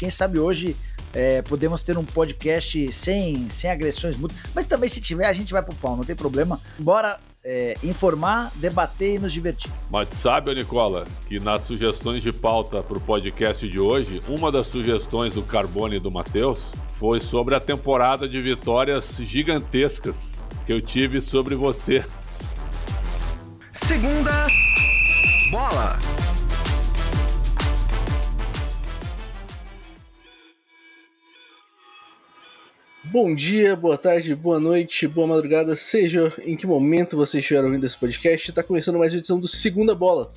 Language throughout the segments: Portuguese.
Quem sabe hoje é, podemos ter um podcast sem, sem agressões mútuas. Mas também, se tiver, a gente vai pro pau, não tem problema. Bora é, informar, debater e nos divertir. Mas sabe, Nicola, que nas sugestões de pauta para o podcast de hoje, uma das sugestões do Carbone e do Matheus foi sobre a temporada de vitórias gigantescas que eu tive sobre você. Segunda bola. Bom dia, boa tarde, boa noite, boa madrugada, seja em que momento você estiver ouvindo esse podcast. Está começando mais uma edição do Segunda Bola,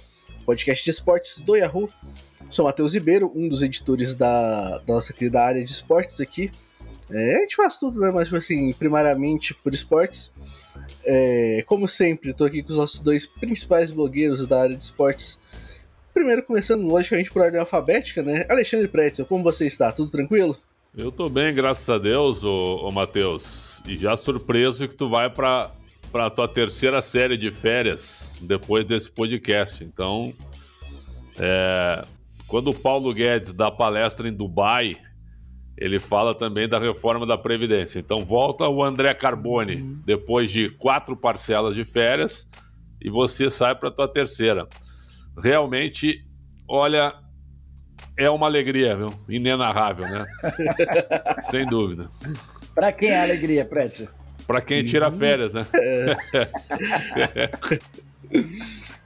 podcast de esportes do Yahoo. Sou Matheus Ribeiro, um dos editores da, da, nossa querida área de esportes aqui. É, a gente faz tudo, né? Mas, assim, primariamente por esportes. É, como sempre, estou aqui com os nossos dois principais blogueiros da área de esportes. Primeiro, começando, logicamente, por ordem alfabética, né? Alexandre Pretzel, como você está? Tudo tranquilo? Eu tô bem, graças a Deus, ô, ô Matheus. E já surpreso que tu vai para para tua terceira série de férias depois desse podcast. Então, é, quando o Paulo Guedes dá palestra em Dubai, ele fala também da reforma da Previdência. Então, volta o André Carbone uhum. depois de quatro parcelas de férias e você sai para tua terceira. Realmente, olha, é uma alegria, viu? Inenarrável, né? Sem dúvida. Para quem é alegria, Pretzel? Para quem tira uhum. férias, né?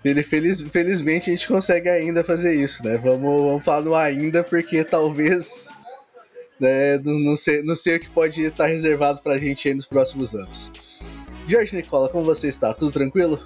Ele, feliz, felizmente a gente consegue ainda fazer isso, né? Vamos, vamos falar no ainda, porque talvez né, não, não, sei, não sei o que pode estar reservado pra gente aí nos próximos anos. Jorge Nicola, como você está? Tudo tranquilo?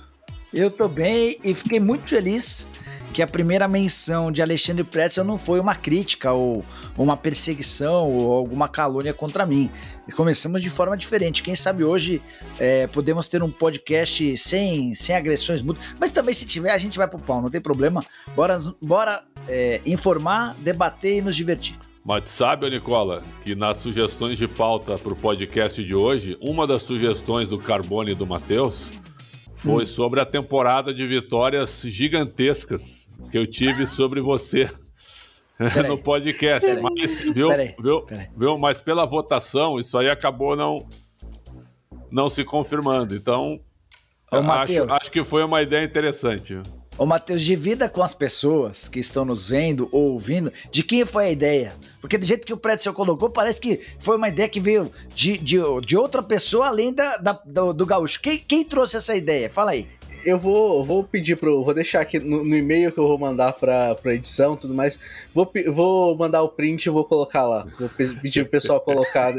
Eu tô bem e fiquei muito feliz que a primeira menção de Alexandre Pretzel não foi uma crítica ou uma perseguição ou alguma calúnia contra mim. E começamos de forma diferente. Quem sabe hoje é, podemos ter um podcast sem, sem agressões mútuas. Mas também, se tiver, a gente vai pro pau, não tem problema. Bora, bora é, informar, debater e nos divertir. Mas sabe, Nicola, que nas sugestões de pauta para o podcast de hoje, uma das sugestões do Carbone e do Matheus foi sobre a temporada de vitórias gigantescas que eu tive sobre você no podcast. Peraí. Mas, viu, peraí. Viu, peraí. viu, mas pela votação, isso aí acabou não, não se confirmando. Então, Ô, acho, acho que foi uma ideia interessante. Ô, Matheus, divida com as pessoas que estão nos vendo ou ouvindo de quem foi a ideia. Porque do jeito que o Pretzel colocou, parece que foi uma ideia que veio de, de, de outra pessoa além da, da do, do gaúcho. Quem, quem trouxe essa ideia? Fala aí eu vou, vou pedir pro. Vou deixar aqui no, no e-mail que eu vou mandar pra, pra edição e tudo mais. Vou, vou mandar o print e vou colocar lá. Vou pedir pro pessoal colocar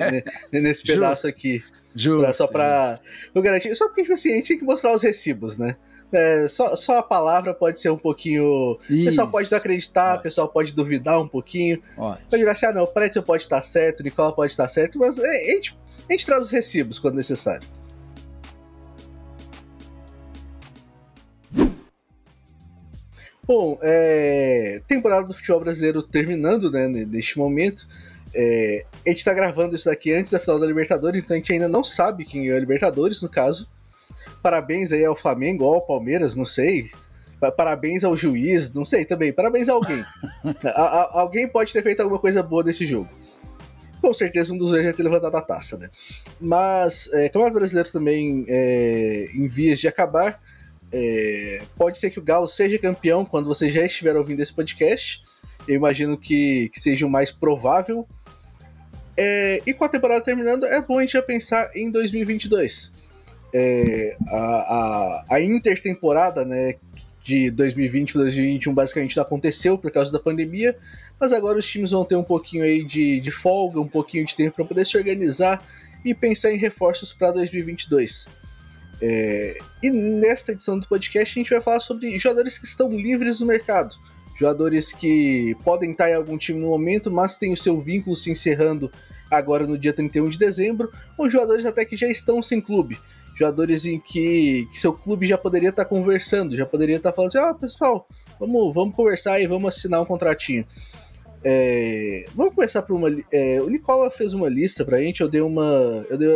nesse pedaço aqui. Justo, pra, só pra. Vou garantir. Só porque, tipo assim, a gente tem que mostrar os recibos, né? É, só, só a palavra pode ser um pouquinho. O pessoal pode não acreditar, o pessoal pode duvidar um pouquinho. Ótimo. Pode dizer assim, ah, não, o Pretzel pode estar certo, o Nicola pode estar certo, mas a gente, a gente traz os recibos quando necessário. Bom, é, temporada do futebol brasileiro terminando, né, neste momento. É, a gente tá gravando isso daqui antes da final da Libertadores, então a gente ainda não sabe quem é a Libertadores, no caso. Parabéns aí ao Flamengo ou ao Palmeiras, não sei. Parabéns ao juiz, não sei também. Parabéns a alguém. a, a, alguém pode ter feito alguma coisa boa nesse jogo. Com certeza um dos dois já ter levantado a taça, né? Mas, é, Campeonato Brasileiro também é, em vias de acabar. É, pode ser que o Galo seja campeão quando você já estiver ouvindo esse podcast. Eu imagino que, que seja o mais provável. É, e com a temporada terminando, é bom a gente já pensar em 2022 é, a, a, a intertemporada, né, de 2020 para 2021 basicamente não aconteceu por causa da pandemia, mas agora os times vão ter um pouquinho aí de, de folga, um pouquinho de tempo para poder se organizar e pensar em reforços para 2022. É, e nesta edição do podcast a gente vai falar sobre jogadores que estão livres no mercado, jogadores que podem estar em algum time no momento, mas têm o seu vínculo se encerrando agora no dia 31 de dezembro, ou jogadores até que já estão sem clube jogadores em que, que seu clube já poderia estar tá conversando, já poderia estar tá falando assim, ah, pessoal, vamos, vamos conversar e vamos assinar um contratinho. É, vamos começar por uma. É, o Nicola fez uma lista pra gente, eu dei uma. Eu dei,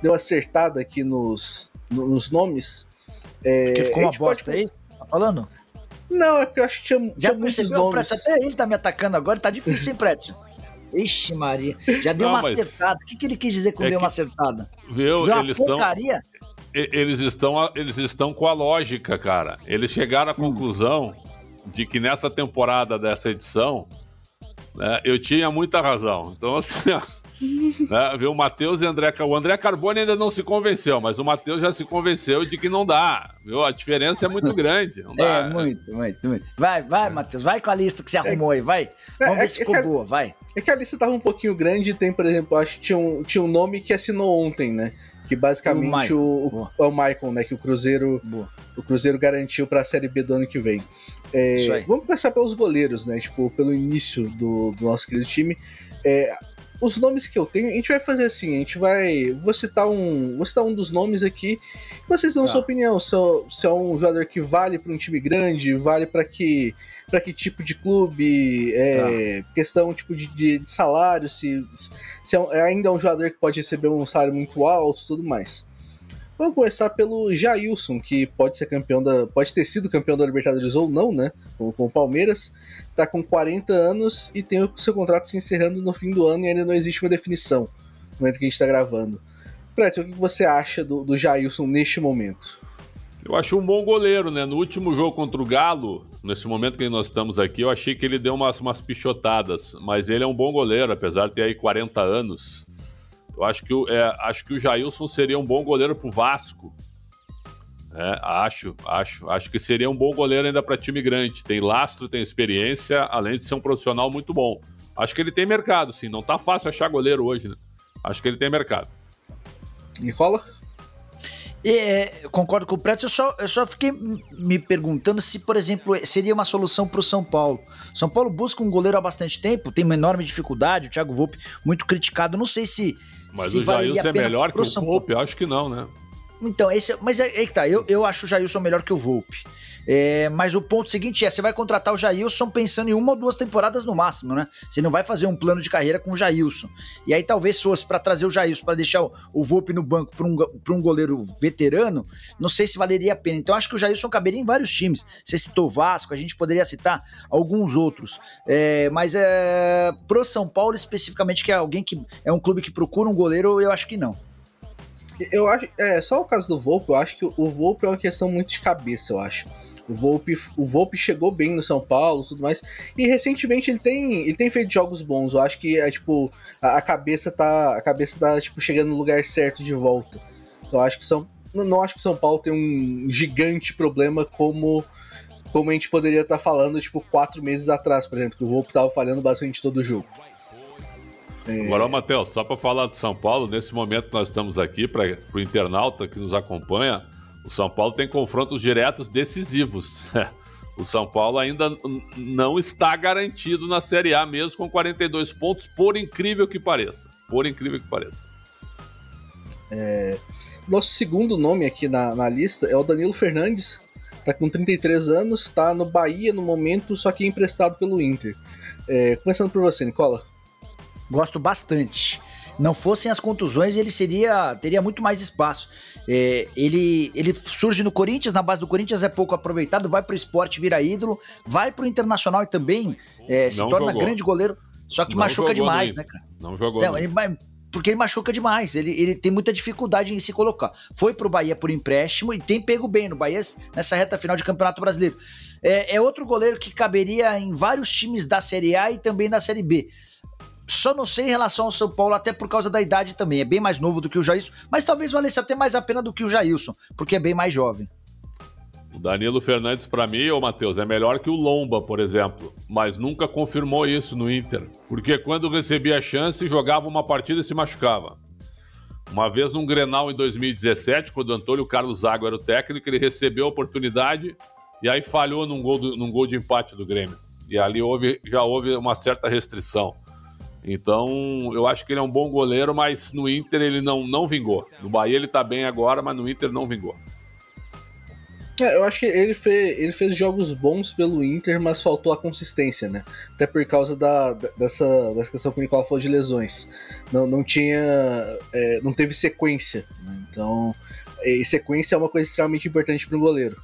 dei uma acertada aqui nos, nos nomes. É, porque ficou uma bosta pode... aí? Tá falando? Não, é porque eu acho que tinha, Já tinha muitos nomes. Pretz, até ele tá me atacando agora, tá difícil, hein, Pretz? Ixi, Maria. Já deu não, uma mas... acertada. O que, que ele quis dizer com é deu que... uma acertada? Viu? Eles estão. Eles estão, eles estão com a lógica, cara. Eles chegaram à hum. conclusão hum. de que nessa temporada dessa edição né, eu tinha muita razão. Então, assim, né, viu? O Matheus e o André. O André Carbone ainda não se convenceu, mas o Matheus já se convenceu de que não dá. Viu? A diferença é muito grande. É, muito, muito, muito. Vai, vai, é. Matheus, vai com a lista que você arrumou aí, vai. É, Vamos é, ver se ficou boa, vai. É que a lista tava um pouquinho grande tem, por exemplo, acho que tinha um, tinha um nome que assinou ontem, né? Que basicamente o, o, o, o Michael, né? Que o Cruzeiro, Boa. o Cruzeiro garantiu para a Série B do ano que vem. É, vamos começar pelos goleiros, né? Tipo, pelo início do, do nosso querido time. É, os nomes que eu tenho, a gente vai fazer assim, a gente vai. Vou citar um. Vou citar um dos nomes aqui. Vocês dão tá. sua opinião. Se, se é um jogador que vale para um time grande, vale para que. para que tipo de clube, é, tá. questão tipo de, de, salário, se, se é ainda é um jogador que pode receber um salário muito alto tudo mais. Vamos começar pelo Jailson, que pode ser campeão da. pode ter sido campeão da Libertadores ou não, né? Com, com o Palmeiras. Tá com 40 anos e tem o seu contrato se encerrando no fim do ano e ainda não existe uma definição no momento que a gente está gravando. Pretzel, o que você acha do, do Jailson neste momento? Eu acho um bom goleiro, né? No último jogo contra o Galo, nesse momento que nós estamos aqui, eu achei que ele deu umas, umas pichotadas, mas ele é um bom goleiro, apesar de ter aí 40 anos. Eu acho que, é, acho que o Jailson seria um bom goleiro pro Vasco. É, acho, acho. Acho que seria um bom goleiro ainda para time grande. Tem lastro, tem experiência, além de ser um profissional muito bom. Acho que ele tem mercado, sim. Não tá fácil achar goleiro hoje, né? Acho que ele tem mercado. Nicola? É, concordo com o Preto, eu só, eu só fiquei me perguntando se, por exemplo, seria uma solução para o São Paulo. São Paulo busca um goleiro há bastante tempo, tem uma enorme dificuldade, o Thiago Volpe muito criticado. Não sei se mas o Jailson é melhor que o Volpe? Acho que não, né? Então, esse, mas é, é que tá, eu, eu acho o Jailson melhor que o Volpe. É, mas o ponto seguinte é: você vai contratar o Jailson pensando em uma ou duas temporadas no máximo, né? Você não vai fazer um plano de carreira com o Jailson. E aí, talvez fosse para trazer o Jailson, para deixar o, o Volpe no banco para um, um goleiro veterano, não sei se valeria a pena. Então, acho que o Jailson caberia em vários times. Você citou o Vasco, a gente poderia citar alguns outros. É, mas é, pro São Paulo, especificamente, que é alguém que é um clube que procura um goleiro, eu acho que não. Eu acho, é, só o caso do Volpe, eu acho que o Volpe é uma questão muito de cabeça, eu acho. O Volpe, o Volpe chegou bem no São Paulo tudo mais. E recentemente ele tem, ele tem feito jogos bons. Eu acho que é tipo. A, a cabeça tá. A cabeça tá tipo, chegando no lugar certo de volta. Eu acho que São. Não, não acho que São Paulo tem um gigante problema como. Como a gente poderia estar tá falando, tipo, quatro meses atrás, por exemplo, que o Volpe tava falhando basicamente todo o jogo. É... Agora, Matheus, só para falar de São Paulo, nesse momento nós estamos aqui, para o internauta que nos acompanha, o São Paulo tem confrontos diretos decisivos. o São Paulo ainda não está garantido na Série A, mesmo com 42 pontos, por incrível que pareça. Por incrível que pareça. É... Nosso segundo nome aqui na, na lista é o Danilo Fernandes. Tá com 33 anos, está no Bahia no momento, só que emprestado pelo Inter. É... Começando por você, Nicola. Gosto bastante não fossem as contusões, ele seria teria muito mais espaço. É, ele, ele surge no Corinthians, na base do Corinthians é pouco aproveitado, vai pro esporte, vira ídolo, vai pro Internacional e também é, se torna jogou. grande goleiro, só que não machuca demais, né, cara? Não jogou. Não, ele, porque ele machuca demais, ele, ele tem muita dificuldade em se colocar. Foi pro Bahia por empréstimo e tem pego bem no Bahia nessa reta final de Campeonato Brasileiro. É, é outro goleiro que caberia em vários times da Série A e também da Série B. Só não sei em relação ao São Paulo, até por causa da idade também. É bem mais novo do que o Jailson, mas talvez valesse até mais a pena do que o Jailson, porque é bem mais jovem. O Danilo Fernandes, para mim, ô Matheus, é melhor que o Lomba, por exemplo, mas nunca confirmou isso no Inter, porque quando recebia a chance, jogava uma partida e se machucava. Uma vez num Grenal em 2017, quando o Antônio Carlos Zago era o técnico, ele recebeu a oportunidade e aí falhou num gol, do, num gol de empate do Grêmio. E ali houve, já houve uma certa restrição. Então, eu acho que ele é um bom goleiro, mas no Inter ele não, não vingou. No Bahia ele tá bem agora, mas no Inter não vingou. É, eu acho que ele fez, ele fez jogos bons pelo Inter, mas faltou a consistência, né? Até por causa da, dessa, dessa questão que o Nicola falou de lesões. Não, não tinha. É, não teve sequência. Né? Então, sequência é uma coisa extremamente importante para o goleiro.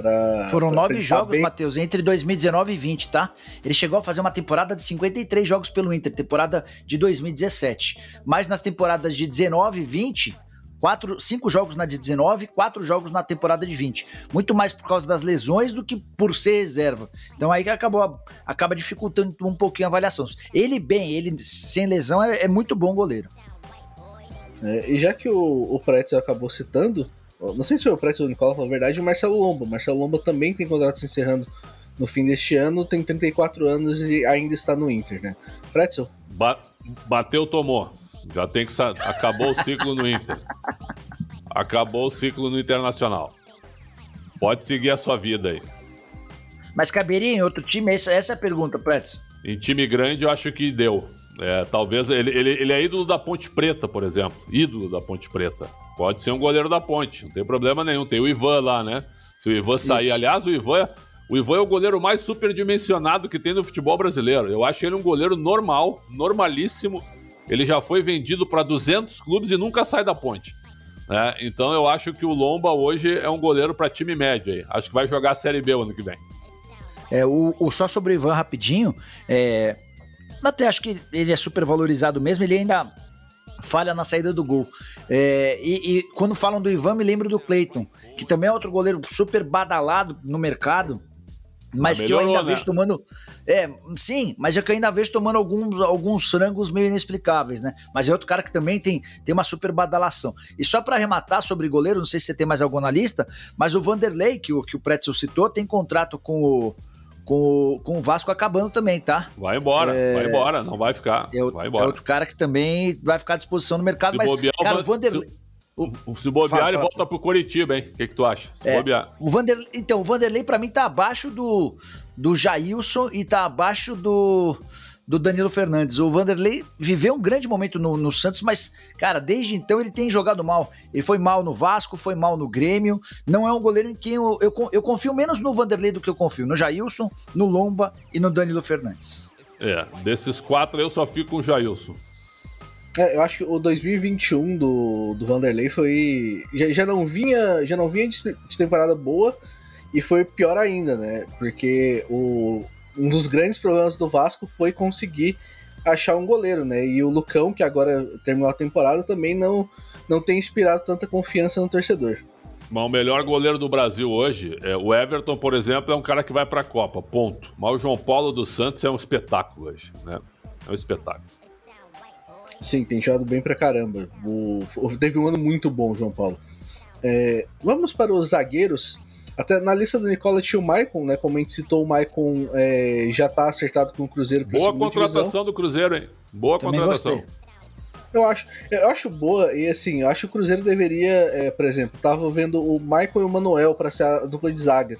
Pra, Foram pra nove jogos, bem. Matheus, entre 2019 e 20, tá? Ele chegou a fazer uma temporada de 53 jogos pelo Inter, temporada de 2017. Mas nas temporadas de 19 e 20, quatro, cinco jogos na de 19, quatro jogos na temporada de 20. Muito mais por causa das lesões do que por ser reserva. Então aí que acabou, acaba dificultando um pouquinho a avaliação. Ele bem, ele sem lesão é, é muito bom goleiro. É, e já que o, o Pretzel acabou citando, não sei se foi o Pretzel ou o Nicola, na verdade, o Marcelo Lomba. O Marcelo Lomba também tem contrato se encerrando no fim deste ano, tem 34 anos e ainda está no Inter, né? Pretzel? Ba bateu, tomou. Já tem que. Acabou o ciclo no Inter. Acabou o ciclo no Internacional. Pode seguir a sua vida aí. Mas caberia em outro time? Essa, essa é a pergunta, Pretz. Em time grande, eu acho que deu. É, talvez ele, ele, ele é ídolo da Ponte Preta, por exemplo. Ídolo da Ponte Preta. Pode ser um goleiro da Ponte, não tem problema nenhum. Tem o Ivan lá, né? Se o Ivan sair, Isso. aliás, o Ivan, o Ivan é o goleiro mais superdimensionado que tem no futebol brasileiro. Eu acho ele um goleiro normal, normalíssimo. Ele já foi vendido para 200 clubes e nunca sai da Ponte. né? Então eu acho que o Lomba hoje é um goleiro para time médio aí. Acho que vai jogar a Série B o ano que vem. É, o, o só sobre o Ivan rapidinho, é, até acho que ele é super valorizado mesmo, ele ainda falha na saída do gol. É, e, e quando falam do Ivan, me lembro do Cleiton, que também é outro goleiro super badalado no mercado, mas Ah, que eu melhorou, ainda né? vejo tomando. É, sim, mas é que eu ainda vejo tomando alguns, alguns frangos meio inexplicáveis, né? Mas é outro cara que também tem, tem uma super badalação. E só pra arrematar sobre goleiro, não sei se você tem mais algum na lista, mas o Vanderlei, que o, que o Pretzel citou, tem contrato com o, com o, com o Vasco acabando também, tá? Vai embora, vai embora, não vai ficar. É, o- vai é embora. outro cara que também vai ficar à disposição no mercado, Se mas, bobear, o cara, o Vanderlei... Se bobear, Fala, ele volta pro Coritiba, hein? O que, que tu acha? Se É. bobear. O Vanderlei, então, o Vanderlei pra mim tá abaixo do, do Jailson e tá abaixo do, do Danilo Fernandes. O Vanderlei viveu um grande momento no, no Santos, mas, cara, desde então ele tem jogado mal. Ele foi mal no Vasco, foi mal no Grêmio. Não é um goleiro em quem eu, eu, eu confio menos no Vanderlei do que eu confio no Jailson, no Lomba e no Danilo Fernandes. É, desses quatro eu só fico com o Jailson. É, eu acho que o 2021 do, do Vanderlei foi. Já, já não vinha, já não vinha de, de temporada boa e foi pior ainda, né? Porque o, um dos grandes problemas do Vasco foi conseguir achar um goleiro, né? E o Lucão, que agora terminou a temporada, também não, não tem inspirado tanta confiança no torcedor. Mas o melhor goleiro do Brasil hoje, é, o Everton, por exemplo, é um cara que vai pra Copa, ponto. Mas o João Paulo dos Santos é um espetáculo hoje, né? É um espetáculo. Sim, tem jogado bem pra caramba. O- teve um ano muito bom, João Paulo. É, vamos para os zagueiros. Até na lista do Nicola tinha o Maicon, né? Como a gente citou, o Maicon é, já tá acertado com o Cruzeiro. Boa contratação divisão. do Cruzeiro, hein? Boa Também contratação. gostei. Eu acho, eu acho boa, e assim, eu acho que o Cruzeiro deveria, é, por exemplo, tava vendo o Maicon e o Manuel para ser a dupla de zaga.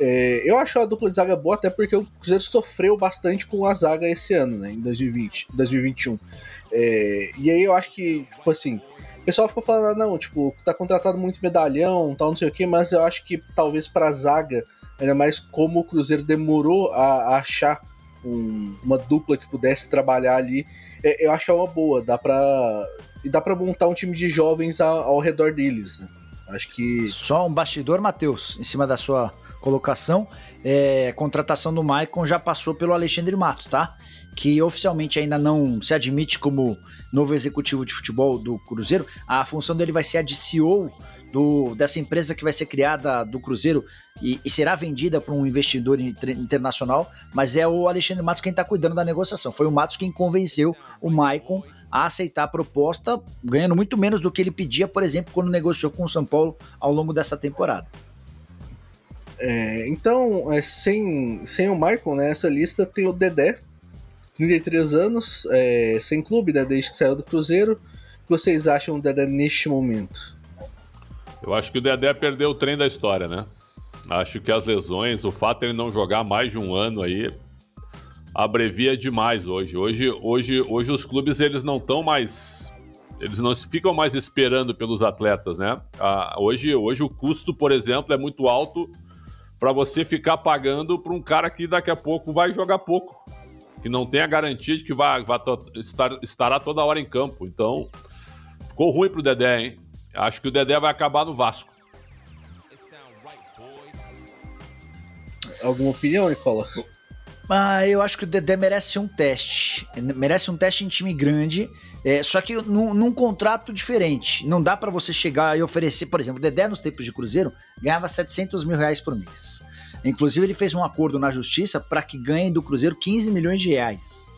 É, eu acho a dupla de zaga boa, até porque o Cruzeiro sofreu bastante com a zaga esse ano, né? Em 2020, 2021. É, e aí eu acho que, tipo assim, o pessoal ficou falando, ah, não, tipo, tá contratado muito medalhão, tal, não sei o quê, mas eu acho que talvez pra zaga, ainda mais como o Cruzeiro demorou a, a achar um- uma dupla que pudesse trabalhar ali, é, eu acho que é uma boa. Dá pra, e dá pra montar um time de jovens ao, ao redor deles. né? Acho que. Só um bastidor, Matheus, em cima da sua colocação. É, contratação do Maicon já passou pelo Alexandre Matos, tá? Que oficialmente ainda não se admite como novo executivo de futebol do Cruzeiro. A função dele vai ser a de CEO do, dessa empresa que vai ser criada do Cruzeiro e, e será vendida para um investidor inter- internacional, mas é o Alexandre Matos quem está cuidando da negociação. Foi o Matos quem convenceu o Maicon a aceitar a proposta, ganhando muito menos do que ele pedia, por exemplo, quando negociou com o São Paulo ao longo dessa temporada. É, então, é, sem, sem o Michael, né, essa lista tem o Dedé, 33 anos, é, sem clube, né, desde que saiu do Cruzeiro. O que vocês acham do Dedé neste momento? Eu acho que o Dedé perdeu o trem da história, né? Acho que as lesões, o fato de ele não jogar mais de um ano aí, abrevia demais hoje. Hoje, hoje, hoje os clubes eles não estão mais, eles não ficam mais esperando pelos atletas, né? Ah, hoje, hoje o custo, por exemplo, é muito alto para você ficar pagando para um cara que daqui a pouco vai jogar pouco, que não tem a garantia de que vai, vai to- estar, estará toda hora em campo. Então, ficou ruim pro Dedé, hein? Acho que o Dedé vai acabar no Vasco. Alguma opinião, Nicola? Ah, eu acho que o Dedé merece um teste. Merece um teste em time grande. É, só que num, num, contrato diferente. Não dá para você chegar e oferecer, por exemplo, o Dedé nos tempos de Cruzeiro ganhava 700 mil reais por mês. Inclusive, ele fez um acordo na justiça para que ganhe do Cruzeiro 15 milhões de reais.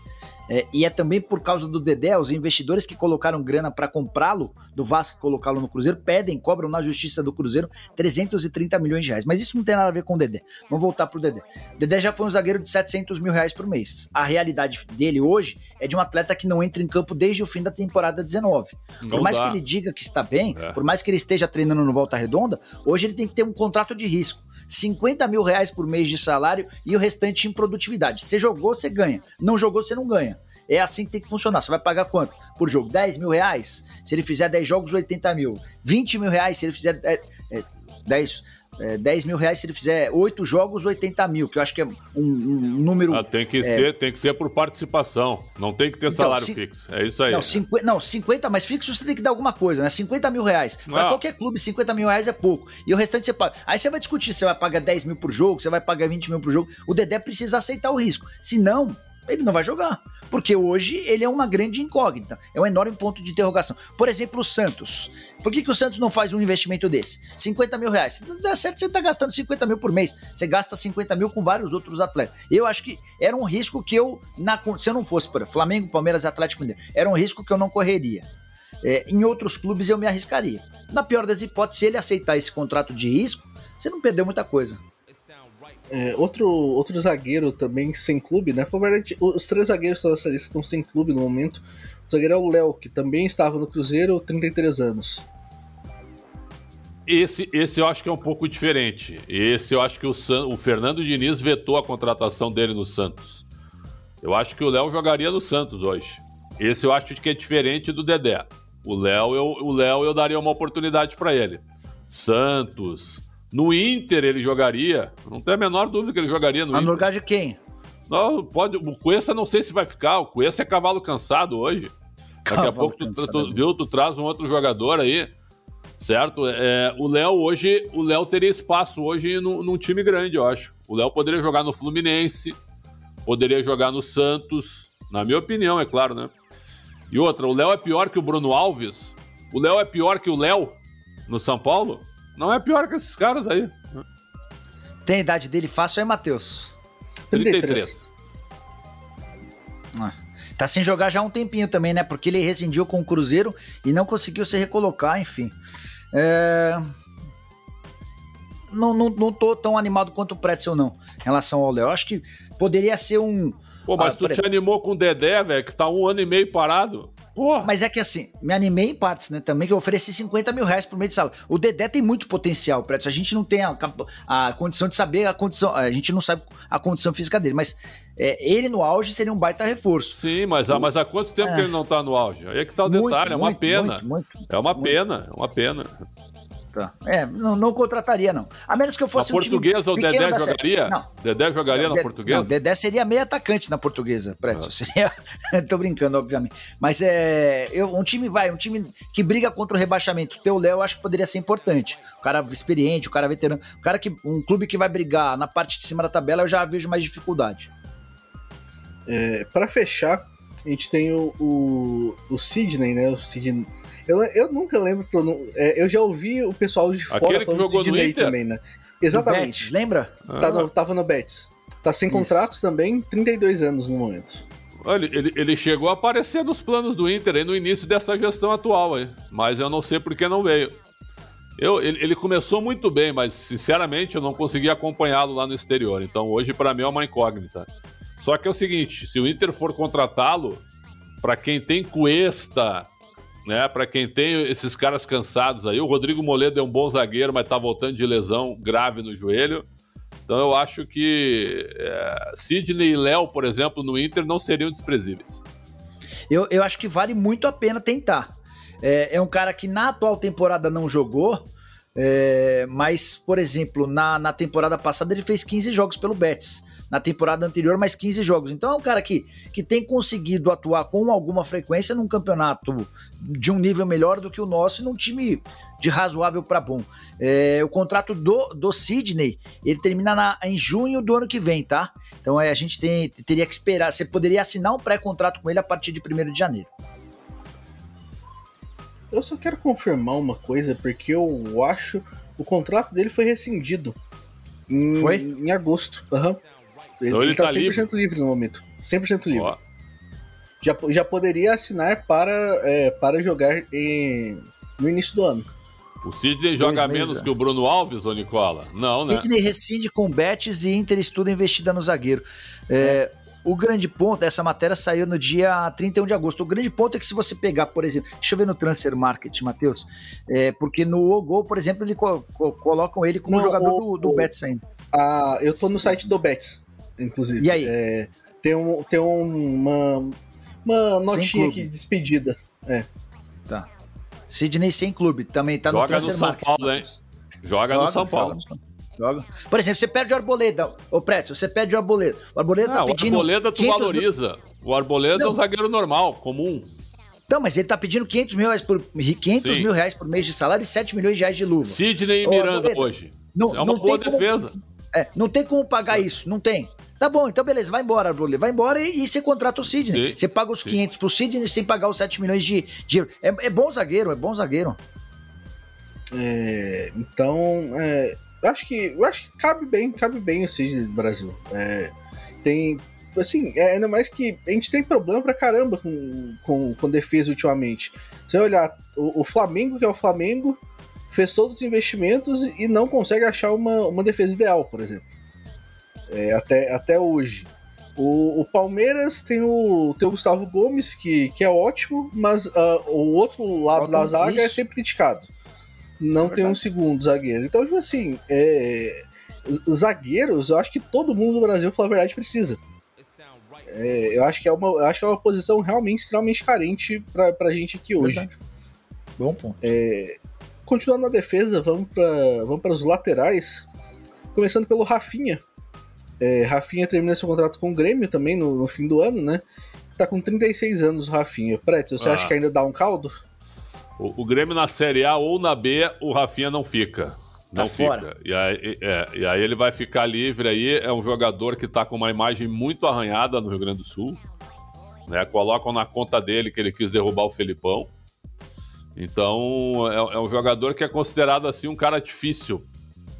É, e é também por causa do Dedé, os investidores que colocaram grana para comprá-lo, do Vasco colocá-lo no Cruzeiro, pedem, cobram na justiça do Cruzeiro 330 milhões de reais. Mas isso não tem nada a ver com o Dedé. Vamos voltar pro Dedé. O Dedé já foi um zagueiro de 700 mil reais por mês. A realidade dele hoje é de um atleta que não entra em campo desde o fim da temporada 19. Não por mais dá. que ele diga que está bem, é. por mais que ele esteja treinando no Volta Redonda, hoje ele tem que ter um contrato de risco. 50 mil reais por mês de salário e o restante em produtividade. Você jogou, você ganha. Não jogou, você não ganha. É assim que tem que funcionar. Você vai pagar quanto por jogo? 10 mil reais? Se ele fizer 10 jogos, 80 mil. 20 mil reais se ele fizer é, é, 10, é, 10 mil reais se ele fizer 8 jogos, 80 mil, que eu acho que é um, um número. Ah, tem, que é... ser, tem que ser por participação. Não tem que ter então, salário fixo. É isso aí. Não, 50, não, 50 mais fixo você tem que dar alguma coisa, né? 50 mil reais. Para qualquer clube, 50 mil reais é pouco. E o restante você paga. Aí você vai discutir se você vai pagar 10 mil por jogo, você vai pagar 20 mil por jogo. O Dedé precisa aceitar o risco. Se não, ele não vai jogar. Porque hoje ele é uma grande incógnita, é um enorme ponto de interrogação. Por exemplo, o Santos. Por que, que o Santos não faz um investimento desse? 50 mil reais. Se não dá certo, você está gastando 50 mil por mês. Você gasta 50 mil com vários outros atletas. Eu acho que era um risco que eu, na, se eu não fosse para Flamengo, Palmeiras Atlético Mineiro, era um risco que eu não correria. É, em outros clubes eu me arriscaria. Na pior das hipóteses, se ele aceitar esse contrato de risco, você não perdeu muita coisa. É, outro, outro zagueiro também sem clube, né? Verdade, os três zagueiros dessa lista estão sem clube no momento. O zagueiro é o Léo, que também estava no Cruzeiro, 33 anos. Esse, esse eu acho que é um pouco diferente. Esse eu acho que o, San, o Fernando Diniz vetou a contratação dele no Santos. Eu acho que o Léo jogaria no Santos hoje. Esse eu acho que é diferente do Dedé. O Léo eu, o Léo eu daria uma oportunidade para ele. Santos, no Inter ele jogaria, não tem a menor dúvida que ele jogaria no Inter. No lugar de quem? Não, pode, o Cuesta não sei se vai ficar, o Cuesta é cavalo cansado hoje. Daqui a pouco tu, tu, viu, tu traz um outro jogador aí, certo? É, o Léo hoje, o Léo teria espaço hoje no, num time grande, eu acho. O Léo poderia jogar no Fluminense, poderia jogar no Santos, na minha opinião, é claro, né? E outra, o Léo é pior que o Bruno Alves? O Léo é pior que o Léo no São Paulo? Não é pior que esses caras aí. Tem a idade dele fácil, é Matheus? 33. Ah, tá sem jogar já há um tempinho também, né? Porque ele rescindiu com o Cruzeiro e não conseguiu se recolocar, enfim. É... Não, não, não tô tão animado quanto o Pretzel, não, em relação ao Léo. Acho que poderia ser um. Pô, mas ah, tu te animou com o Dedé, velho, que tá um ano e meio parado. Porra. Mas é que assim, me animei em partes, né? Também que eu ofereci 50 mil reais por meio de sala. O Dedé tem muito potencial, Preto. A gente não tem a, a, condição de saber a condição. A gente não sabe a condição física dele, mas é, ele no auge seria um baita reforço. Sim, mas, o, mas há quanto tempo é, que ele não tá no auge? Aí é que tá o detalhe, muito, é uma muito, pena. Muito, é uma pena, é uma pena. Tá. É, não, não, contrataria, não. A menos que eu fosse na um portuguesa, o Dedé jogaria? Não. Dedé jogaria não, na portuguesa? Não, Dedé seria meio atacante na portuguesa, Pretzel. Ah. Seria. Tô brincando, obviamente. Mas é. Eu, um time vai, um time que briga contra o rebaixamento. O teu Léo, acho que poderia ser importante. O cara experiente, o cara veterano. O cara que. Um clube que vai brigar na parte de cima da tabela, eu já vejo mais dificuldade. É, para fechar, a gente tem o, o, o Sidney, né? O Sidney eu, eu nunca lembro. É, eu já ouvi o pessoal de fora Aquele falando Sidney também, né? Exatamente. Betis, lembra? Tá ah. no, tava no Betis. Tá sem Isso. contrato também, 32 anos no momento. Olha, ele, ele chegou a aparecer nos planos do Inter aí no início dessa gestão atual aí, mas eu não sei por que não veio. Eu, ele, ele começou muito bem, mas sinceramente eu não consegui acompanhá-lo lá no exterior. Então hoje para mim é uma incógnita. Só que é o seguinte, se o Inter for contratá-lo, para quem tem Cuesta, né? Para quem tem esses caras cansados aí, o Rodrigo Moledo é um bom zagueiro, mas tá voltando de lesão grave no joelho. Então eu acho que é, Sidney e Léo, por exemplo, no Inter não seriam desprezíveis. Eu, eu acho que vale muito a pena tentar. É, é um cara que na atual temporada não jogou, é, mas, por exemplo, na, na temporada passada ele fez 15 jogos pelo Betis na temporada anterior mais 15 jogos. Então é um cara que, que tem conseguido atuar com alguma frequência num campeonato de um nível melhor do que o nosso e num time de razoável para bom. É, o contrato do, do Sidney, ele termina na, em junho do ano que vem, tá? Então é, a gente tem, teria que esperar. Você poderia assinar um pré-contrato com ele a partir de 1 de janeiro. Eu só quero confirmar uma coisa, porque eu acho o contrato dele foi rescindido. Em, foi? Em agosto. Uhum. Ele, então ele tá, tá 100% livre. livre no momento. 100% livre. Ó. Já, já poderia assinar para, é, para jogar em, no início do ano. O Sidney joga menos é. que o Bruno Alves, ô Nicola? Não, né? Sidney rescinde com Betis e Inter estuda investida no zagueiro. É, o grande ponto, essa matéria saiu no dia 31 de agosto. O grande ponto é que se você pegar, por exemplo, deixa eu ver no Transfer Market, Matheus, é, porque no Gol, por exemplo, eles co co colocam ele como Não, jogador o, do, do o, Betis ainda. Ah, eu tô no site do Betis, inclusive. E aí? É, tem um, tem uma, uma notinha aqui de despedida. É. Tá. Sidney sem clube, também tá Joga no Transfer no São Market. Paulo, hein? Joga, joga no São Paulo. Joga. Por exemplo, você perde o Arboleda. Ô, Pretzel, você perde o Arboleda. O Arboleda tá pedindo. O Arboleda tu valoriza. Mil... O Arboleda Não. é um zagueiro normal, comum. Não, mas ele tá pedindo 500 mil reais por, 500 mil reais por mês de salário e 7 milhões de reais de luva. Sidney e Miranda Arboleda, hoje. Não, é uma boa defesa. Como, é, não tem como pagar isso, não tem. Tá bom, então beleza, vai embora, Arboleda. Vai embora e, e, você contrata o Sidney. Você paga os sim. 500 pro Sidney sem pagar os 7 milhões de, de euros. É, é bom zagueiro, é bom zagueiro. É, então, é, eu acho que eu acho que cabe bem, cabe bem o Sidney do Brasil. É, tem assim, é, ainda mais que a gente tem problema pra caramba com, com, com defesa ultimamente. Você vai olhar, o, o, Flamengo, que é o Flamengo, fez todos os investimentos e não consegue achar uma, uma defesa ideal, por exemplo. É, até, até hoje. O, o, Palmeiras tem o, tem o Gustavo Gomes, que, que é ótimo, mas uh, o outro lado da zaga isso. é sempre criticado não é tem um segundo zagueiro. Então, tipo assim, é, zagueiros, eu acho que todo mundo no Brasil, pela verdade, precisa. É, eu acho que é uma, acho que é uma posição realmente extremamente carente pra, pra gente aqui hoje. Verdade. Bom ponto. É, continuando na defesa, vamos para vamos os laterais. Começando pelo Rafinha. É, Rafinha termina seu contrato com o Grêmio também no, no, fim do ano, né? Tá com 36 anos o Rafinha. Pretz, você ah. acha que ainda dá um caldo? O, o, Grêmio na Série A ou na B, o Rafinha não fica. Tá não fora. fica. E aí, é, e aí ele vai ficar livre aí. É um jogador que está com uma imagem muito arranhada no Rio Grande do Sul. Né? Colocam na conta dele que ele quis derrubar o Felipão. Então é, é um jogador que é considerado assim um cara difícil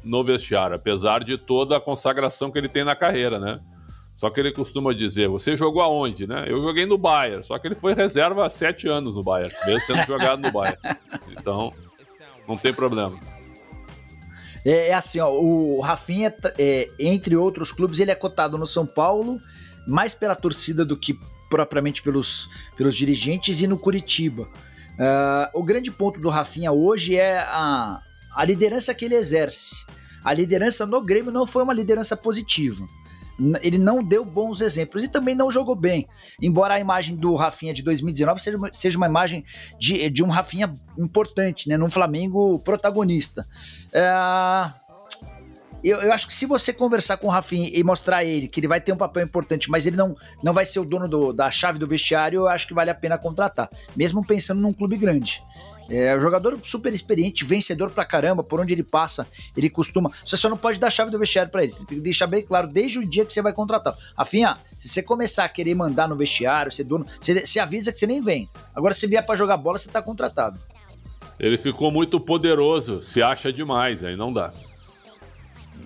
no vestiário, apesar de toda a consagração que ele tem na carreira, né? Só que ele costuma dizer: você jogou aonde, né? Eu joguei no Bayern, só que ele foi reserva há sete anos no Bayern, mesmo sendo jogado no Bayern. Então, não tem problema. É, é assim, ó, o Rafinha, é, entre outros clubes, ele é cotado no São Paulo, mais pela torcida do que propriamente pelos, pelos dirigentes, e no Curitiba. Uh, o grande ponto do Rafinha hoje é a, a liderança que ele exerce. A liderança no Grêmio não foi uma liderança positiva ele não deu bons exemplos e também não jogou bem. Embora a imagem do Rafinha de 2019 seja uma, seja uma imagem de, de um Rafinha importante, né? Num Flamengo protagonista. É... Eu, eu, acho que se você conversar com o Rafinha e mostrar ele que ele vai ter um papel importante, mas ele não, não vai ser o dono do, da chave do vestiário, eu acho que vale a pena contratar, mesmo pensando num clube grande. É um jogador super experiente, vencedor pra caramba, por onde ele passa, ele costuma. Você só não pode dar a chave do vestiário para ele. Tem que deixar bem claro desde o dia que você vai contratar. Afinal, se você começar a querer mandar no vestiário, ser dono, você, você avisa que você nem vem. Agora, se vier para jogar bola, você tá contratado. Ele ficou muito poderoso, se acha demais, aí não dá.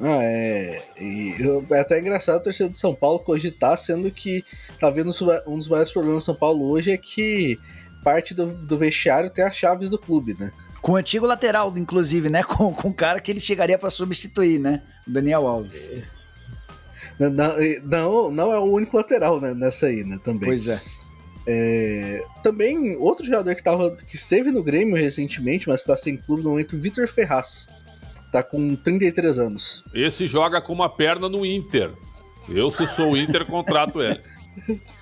Ah, é. E é até engraçado a torcida de São Paulo cogitar, sendo que tá vendo um dos maiores problemas de São Paulo hoje é que parte do, do vestiário tem as chaves do clube, né? Com o antigo lateral, inclusive, né? Com, com o cara que ele chegaria para substituir, né? O Daniel Alves. É. Não, não, não, é o único lateral né, nessa aí, né? Também. Pois é. é também, outro jogador que, tava, que esteve no Grêmio recentemente, mas está sem clube no momento, Vitor Ferraz. Tá com 33 anos. Esse joga com uma perna no Inter. Eu, se sou o Inter, contrato ele.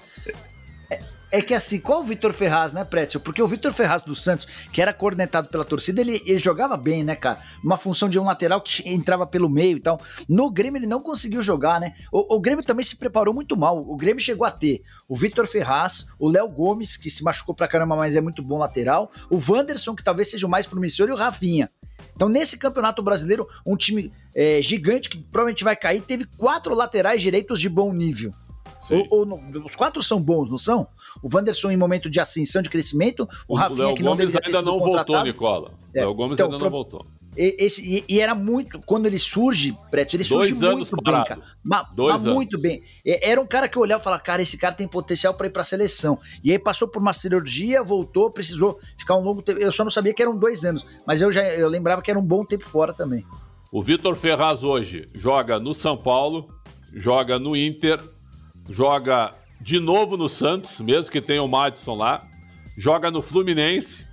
É que assim, qual o Vitor Ferraz, né, Pretzel? Porque o Vitor Ferraz do Santos, que era coordenado pela torcida, ele, ele, jogava bem, né, cara? Uma função de um lateral que entrava pelo meio e tal. No Grêmio ele não conseguiu jogar, né? O, o Grêmio também se preparou muito mal. O Grêmio chegou a ter o Vitor Ferraz, o Léo Gomes, que se machucou pra caramba, mas é muito bom lateral, o Wanderson, que talvez seja o mais promissor, e o Rafinha. Então, nesse campeonato brasileiro, um time é, gigante que provavelmente vai cair, teve quatro laterais direitos de bom nível. Ou, ou, os quatro são bons, não são? O Wanderson em momento de ascensão, de crescimento, o, o Rafinha Léo que não Gomes ainda não voltou, Nicola. É. Léo Gomes então, ainda não voltou. Esse, e, e, era muito. Quando ele surge, Preto, ele Dois surge muito bem, cara. Mas, mas muito bem. Era um cara que eu olhava e falava, cara, esse cara tem potencial para ir pra seleção. E aí passou por uma cirurgia, voltou, precisou ficar um longo tempo. Eu só não sabia que eram dois anos, mas eu já eu lembrava que era um bom tempo fora também. O Vitor Ferraz hoje joga no São Paulo, joga no Inter, joga de novo no Santos, mesmo que tenha o Madison lá, joga no Fluminense,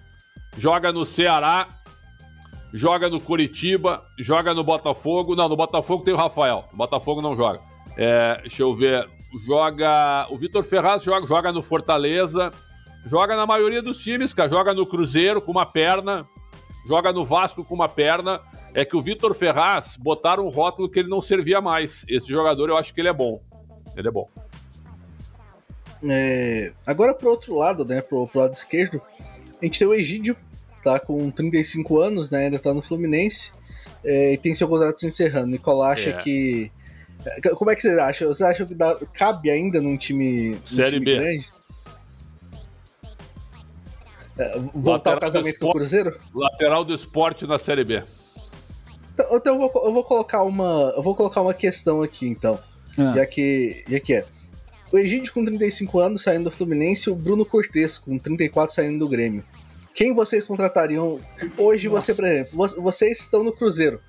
joga no Ceará, joga no Curitiba, joga no Botafogo. Não, no Botafogo tem o Rafael. No Botafogo não joga. É, deixa eu ver. Joga. O Vitor Ferraz joga, joga no Fortaleza. Joga na maioria dos times, cara. Joga no Cruzeiro com uma perna. Joga no Vasco com uma perna. É que o Vitor Ferraz botaram um rótulo que ele não servia mais. Esse jogador eu acho que ele é bom. Ele é bom. É, agora pro outro lado, né? Pro, pro lado esquerdo, a gente tem o Egídio, tá com 35 anos, né? Ainda tá no Fluminense. É, e tem seu contrato se encerrando. Nicolau acha é. que. É, como é que vocês acham? Vocês acham que dá, cabe ainda num time, num Série time B. grande? É, voltar ao casamento com o Cruzeiro? Lateral do esporte na Série B. Então, então eu, vou, eu, vou, colocar uma. Eu vou colocar uma questão aqui, então. Ah. Já, que, já que é. O Egídio com 35 anos saindo do Fluminense e o Bruno Cortes com 34 saindo do Grêmio. Quem vocês contratariam hoje, Nossa. você, por exemplo, vocês estão no Cruzeiro.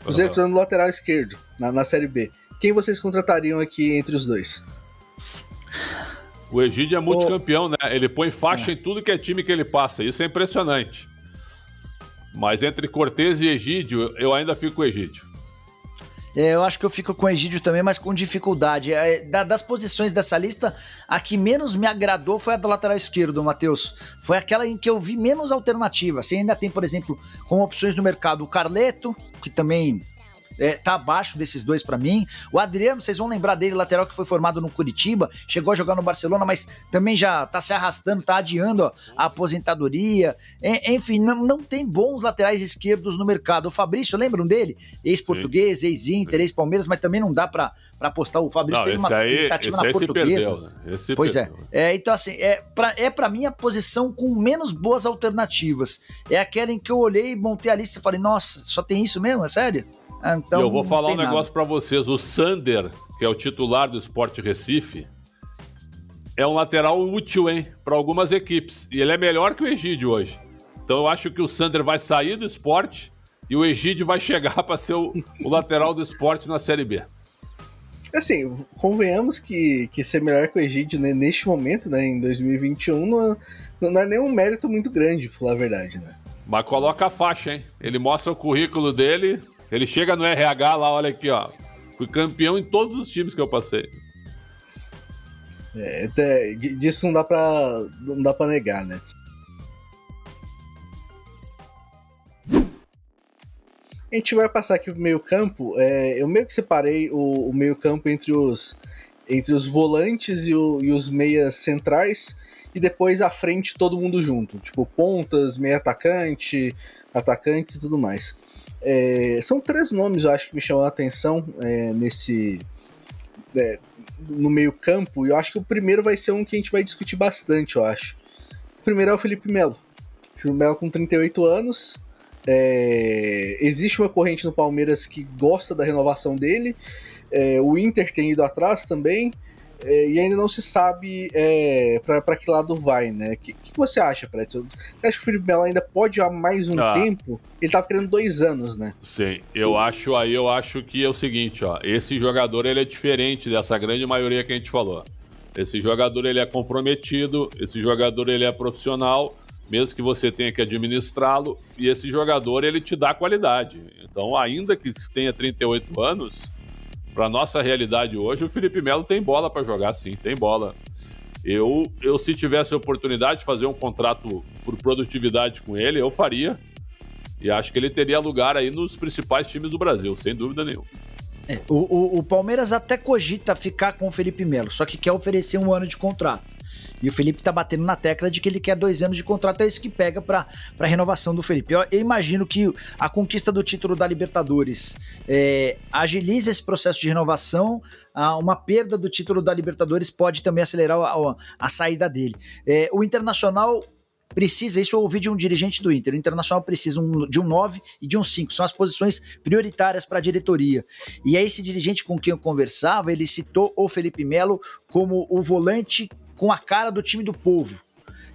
Cruzeiro uhum. no lateral esquerdo, na, na Série B. Quem vocês contratariam aqui entre os dois? O Egídio é multicampeão, oh. né? Ele põe faixa é. em tudo que é time que ele passa. Isso é impressionante. Mas entre Cortez e Egídio, eu ainda fico com o Egídio. É, eu acho que eu fico com o Egídio também, mas com dificuldade. É, das posições dessa lista, a que menos me agradou foi a do lateral esquerdo, Matheus. Foi aquela em que eu vi menos alternativa. Você ainda tem, por exemplo, como opções no mercado o Carleto, que também é, tá abaixo desses dois para mim. O Adriano, vocês vão lembrar dele, lateral que foi formado no Curitiba, chegou a jogar no Barcelona, mas também já tá se arrastando, tá adiando ó, a aposentadoria. É, enfim, não, não tem bons laterais esquerdos no mercado. O Fabrício, lembram dele? Ex-português, ex-Inter, ex-Palmeiras, mas também não dá para apostar. O Fabrício não, teve uma aí, tentativa na portuguesa. Perdeu, né? pois é. perdeu. é. é. Então, assim, é para é pra mim a posição com menos boas alternativas. É aquela em que eu olhei, montei a lista e falei, nossa, só tem isso mesmo? É sério? Ah, então, eu vou falar um negócio para vocês. O Sander, que é o titular do Sport Recife, é um lateral útil, hein, para algumas equipes. E ele é melhor que o Egídio hoje. Então eu acho que o Sander vai sair do esporte e o Egídio vai chegar para ser o, o, lateral do esporte na Série B. Assim, convenhamos que, que ser melhor que o Egídio né, neste momento, né, em 2021, não, não é nenhum mérito muito grande, pela verdade, né? Mas coloca a faixa, hein? Ele mostra o currículo dele, ele chega no RH lá, olha aqui, ó. Fui campeão em todos os times que eu passei. É, disso não dá pra, não dá pra negar, né? A gente vai passar aqui pro meio campo. É, eu meio que separei o, o meio campo entre os, entre os volantes e, o, e, os meias centrais. E depois à frente todo mundo junto. Tipo, pontas, meia atacante, atacantes e tudo mais. É, são três nomes, eu acho, que me chamam a atenção é, nesse. É, no meio-campo, e eu acho que o primeiro vai ser um que a gente vai discutir bastante, eu acho. O primeiro é o Felipe Melo. Felipe Melo com 38 anos. É, existe uma corrente no Palmeiras que gosta da renovação dele. É, o Inter tem ido atrás também é, e ainda não se sabe é, para que lado vai, né? O que, que, você acha, Pretzel? Você acha que o Felipe Melo ainda pode há mais um ah. tempo? Ele tava querendo dois anos, né? Sim, eu acho aí, eu acho que é o seguinte, ó. Esse jogador ele é diferente dessa grande maioria que a gente falou. Esse jogador ele é comprometido, esse jogador ele é profissional, mesmo que você tenha que administrá-lo, e esse jogador ele te dá qualidade. Então, ainda que tenha 38 anos, para nossa realidade hoje, o Felipe Melo tem bola para jogar, sim, tem bola. Eu, eu, se tivesse a oportunidade de fazer um contrato por produtividade com ele, eu faria. E acho que ele teria lugar aí nos principais times do Brasil, sem dúvida nenhuma. É, o, o, o, Palmeiras até cogita ficar com o Felipe Melo, só que quer oferecer um ano de contrato. E o Felipe tá batendo na tecla de que ele quer dois anos de contrato, é isso que pega para a renovação do Felipe. Eu, eu, imagino que a conquista do título da Libertadores é, agilize esse processo de renovação. Ah, uma perda do título da Libertadores pode também acelerar a, a, a saída dele. É, o Internacional precisa, isso eu ouvi de um dirigente do Inter, o Internacional precisa um, de um 9 e de um 5, são as posições prioritárias para a diretoria. E aí esse dirigente com quem eu conversava, ele citou o Felipe Melo como o volante com a cara do time do povo.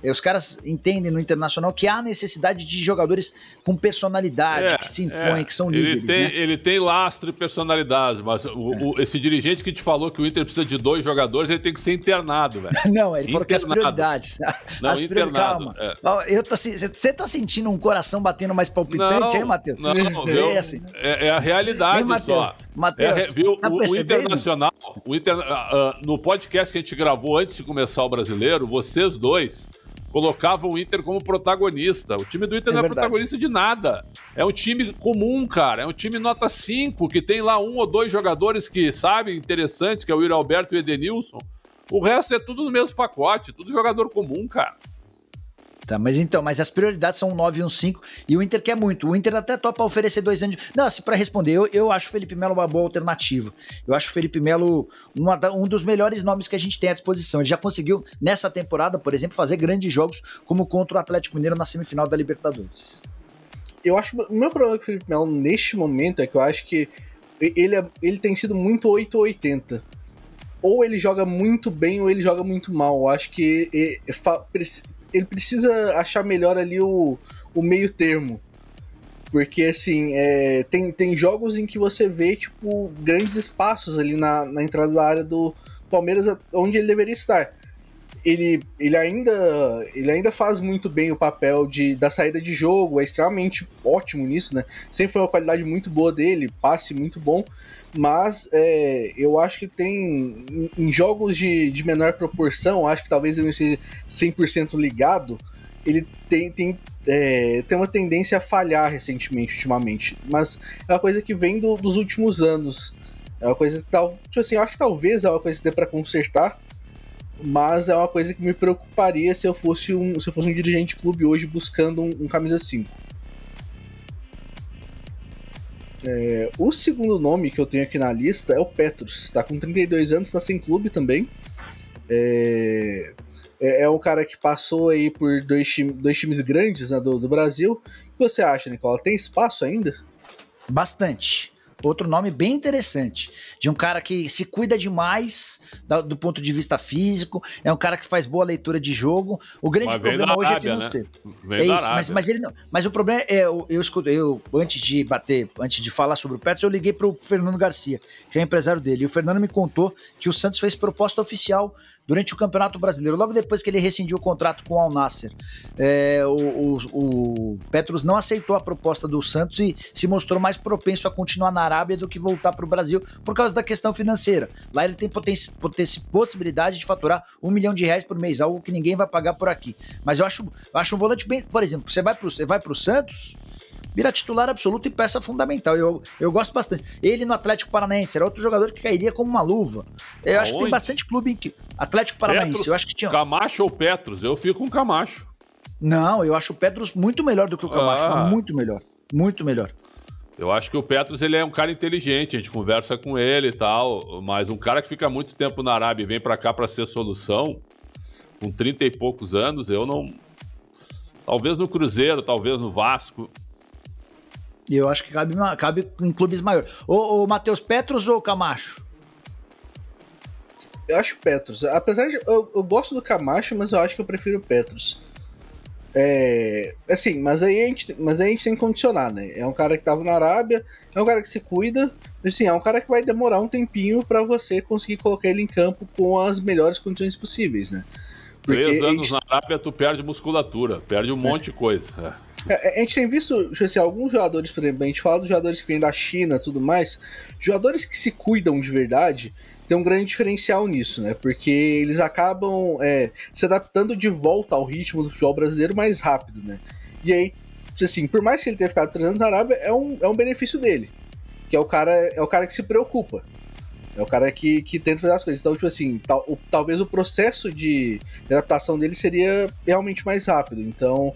É, os caras entendem no internacional que há necessidade de jogadores com personalidade, é, que se impõem, é. que são líderes. Ele tem, né? ele tem lastro e personalidade, mas o, o, esse dirigente que te falou que o Inter precisa de dois jogadores, ele tem que ser internado, velho. Não, ele internado. falou que as prioridades. Não, as internado. Calma. É. Eu tô, você tá sentindo um coração batendo mais palpitante não, aí, Matheus? Não, viu? É, assim. é, é, a realidade Ei, Mateus, só. Matheus, viu? Tá o, o, Internacional, o Inter, uh, uh, no podcast que a gente gravou antes de começar o Brasileiro, vocês dois colocava o Inter como protagonista. O time do Inter é não é verdade. protagonista de nada. É um time comum, cara. É um time nota 5, que tem lá um ou dois jogadores que sabem interessantes, que é o Yuri Alberto e o Edenilson. O resto é tudo no mesmo pacote, tudo jogador comum, cara. Tá, mas então, mas as prioridades são um 9 e um 5 e o Inter quer muito. O Inter até topa oferecer dois anos de... Não, assim, para responder, eu, eu acho o Felipe Melo uma boa alternativa. Eu acho o Felipe Melo uma, um dos melhores nomes que a gente tem à disposição. Ele já conseguiu, nessa temporada, por exemplo, fazer grandes jogos, como contra o Atlético Mineiro na semifinal da Libertadores. Eu acho. O meu problema com o Felipe Melo neste momento é que eu acho que ele, é, ele tem sido muito 880 ou ele joga muito bem ou ele joga muito mal. Eu acho que ele precisa achar melhor ali o, o meio termo. Porque, assim, é, tem, tem jogos em que você vê, tipo, grandes espaços ali na, na entrada da área do Palmeiras, onde ele deveria estar. Ele, ele, ainda, ele ainda faz muito bem o papel de, da saída de jogo, é extremamente ótimo nisso, né? Sempre foi uma qualidade muito boa dele, passe muito bom, mas é, eu acho que tem em jogos de, de menor proporção, acho que talvez ele não seja 100% ligado, ele tem, tem, é, tem uma tendência a falhar recentemente, ultimamente, mas é uma coisa que vem do, dos últimos anos. É uma coisa que tal, tipo assim, acho que talvez é uma coisa que dê para consertar, mas é uma coisa que me preocuparia se eu fosse um, se eu fosse um dirigente clube hoje buscando um, um camisa 5. É, o segundo nome que eu tenho aqui na lista é o Petros. Está com 32 anos, está sem clube também. É, é, é, um cara que passou aí por dois, time, dois times grandes né, do, do Brasil. O que você acha, Nicola? Tem espaço ainda? Bastante. Outro nome bem interessante, de um cara que se cuida demais do ponto de vista físico, é um cara que faz boa leitura de jogo. O grande problema hoje é Arábia, é financeiro. Né? É isso, mas, mas, ele não, mas o problema é, eu, eu eu antes de bater, antes de falar sobre o Petros, eu liguei para o Fernando Garcia, que é o empresário dele, e o Fernando me contou que o Santos fez proposta oficial durante o Campeonato Brasileiro, logo depois que ele rescindiu o contrato com o Al Nasser. É, o, o, o, Petros não aceitou a proposta do Santos e se mostrou mais propenso a continuar na Arábia do que voltar para o Brasil por causa da questão financeira. Lá ele tem possibilidade de faturar um milhão de reais por mês, algo que ninguém vai pagar por aqui. Mas eu acho, eu acho um volante bem. Por exemplo, você vai para o Santos vira titular absoluto e peça fundamental. Eu, eu gosto bastante. Ele no Atlético Paranaense era outro jogador que cairia como uma luva. Eu Aonde? acho que tem bastante clube em que. Atlético Paranaense, Petros, eu acho que tinha. Camacho ou Petros? Eu fico com Camacho. Não, eu acho o Petros muito melhor do que o Camacho, ah. muito melhor. Muito melhor. Eu acho que o Petros ele é um cara inteligente, a gente conversa com ele e tal, mas um cara que fica muito tempo na Arábia e vem para cá para ser solução, com 30 e poucos anos, eu não. Talvez no Cruzeiro, talvez no Vasco. Eu acho que cabe, cabe em clubes maiores. O, o Matheus Petros ou Camacho? Eu acho Petros. Apesar de. Eu, eu, gosto do Camacho, mas eu acho que eu prefiro Petros. É. Assim, mas aí, a gente, mas aí a gente tem que condicionar, né? É um cara que tava na Arábia, é um cara que se cuida. Assim, é um cara que vai demorar um tempinho para você conseguir colocar ele em campo com as melhores condições possíveis, né? Porque Três anos gente... na Arábia, tu perde musculatura, perde um é. monte de coisa. É. É, a gente tem visto, tipo assim, alguns jogadores, por exemplo, a gente fala dos jogadores que vêm da China tudo mais, jogadores que se cuidam de verdade, tem um grande diferencial nisso, né? Porque eles acabam é, se adaptando de volta ao ritmo do futebol brasileiro mais rápido, né? E aí, assim, por mais que ele tenha ficado treinando na Arábia, é um, é um benefício dele. Que é o cara, é o cara que se preocupa. É o cara que, que tenta fazer as coisas. Então, tipo assim, tal, o, talvez o processo de adaptação dele seria realmente mais rápido. Então,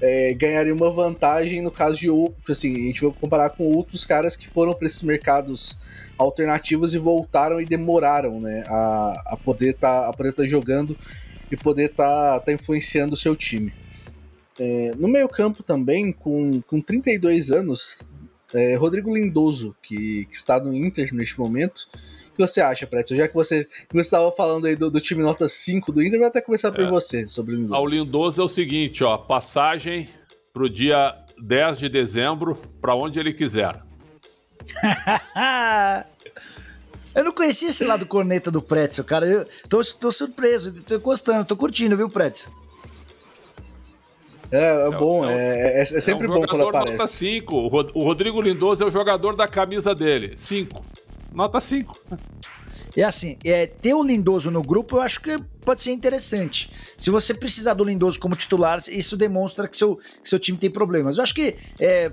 é, ganharia uma vantagem no caso de tipo assim, a gente vai comparar com outros caras que foram para esses mercados alternativos e voltaram e demoraram, né, a, a poder tá, estar tá jogando e poder estar tá, tá influenciando o seu time. É, no meio campo também, com, com 32 anos, é, Rodrigo Lindoso, que, que, está no Inter neste momento. O que você acha, Pretzel? Já que você estava falando aí do, do, time nota 5 do Inter, vai até começar por é. você sobre o Lindoso. O Lindoso é o seguinte, ó, passagem para o dia 10 de dezembro para onde ele quiser. eu não conhecia esse lado corneta do Pretzel, cara. Eu tô, tô surpreso, tô gostando, tô curtindo, viu, Pretzel? É, é bom, é, é, é, é sempre é um bom quando aparece. Nota 5. O Rodrigo Lindoso é o jogador da camisa dele. 5. Nota 5. É assim, é, ter o Lindoso no grupo eu acho que pode ser interessante. Se você precisar do Lindoso como titular, isso demonstra que seu, que seu time tem problemas. Eu acho que é,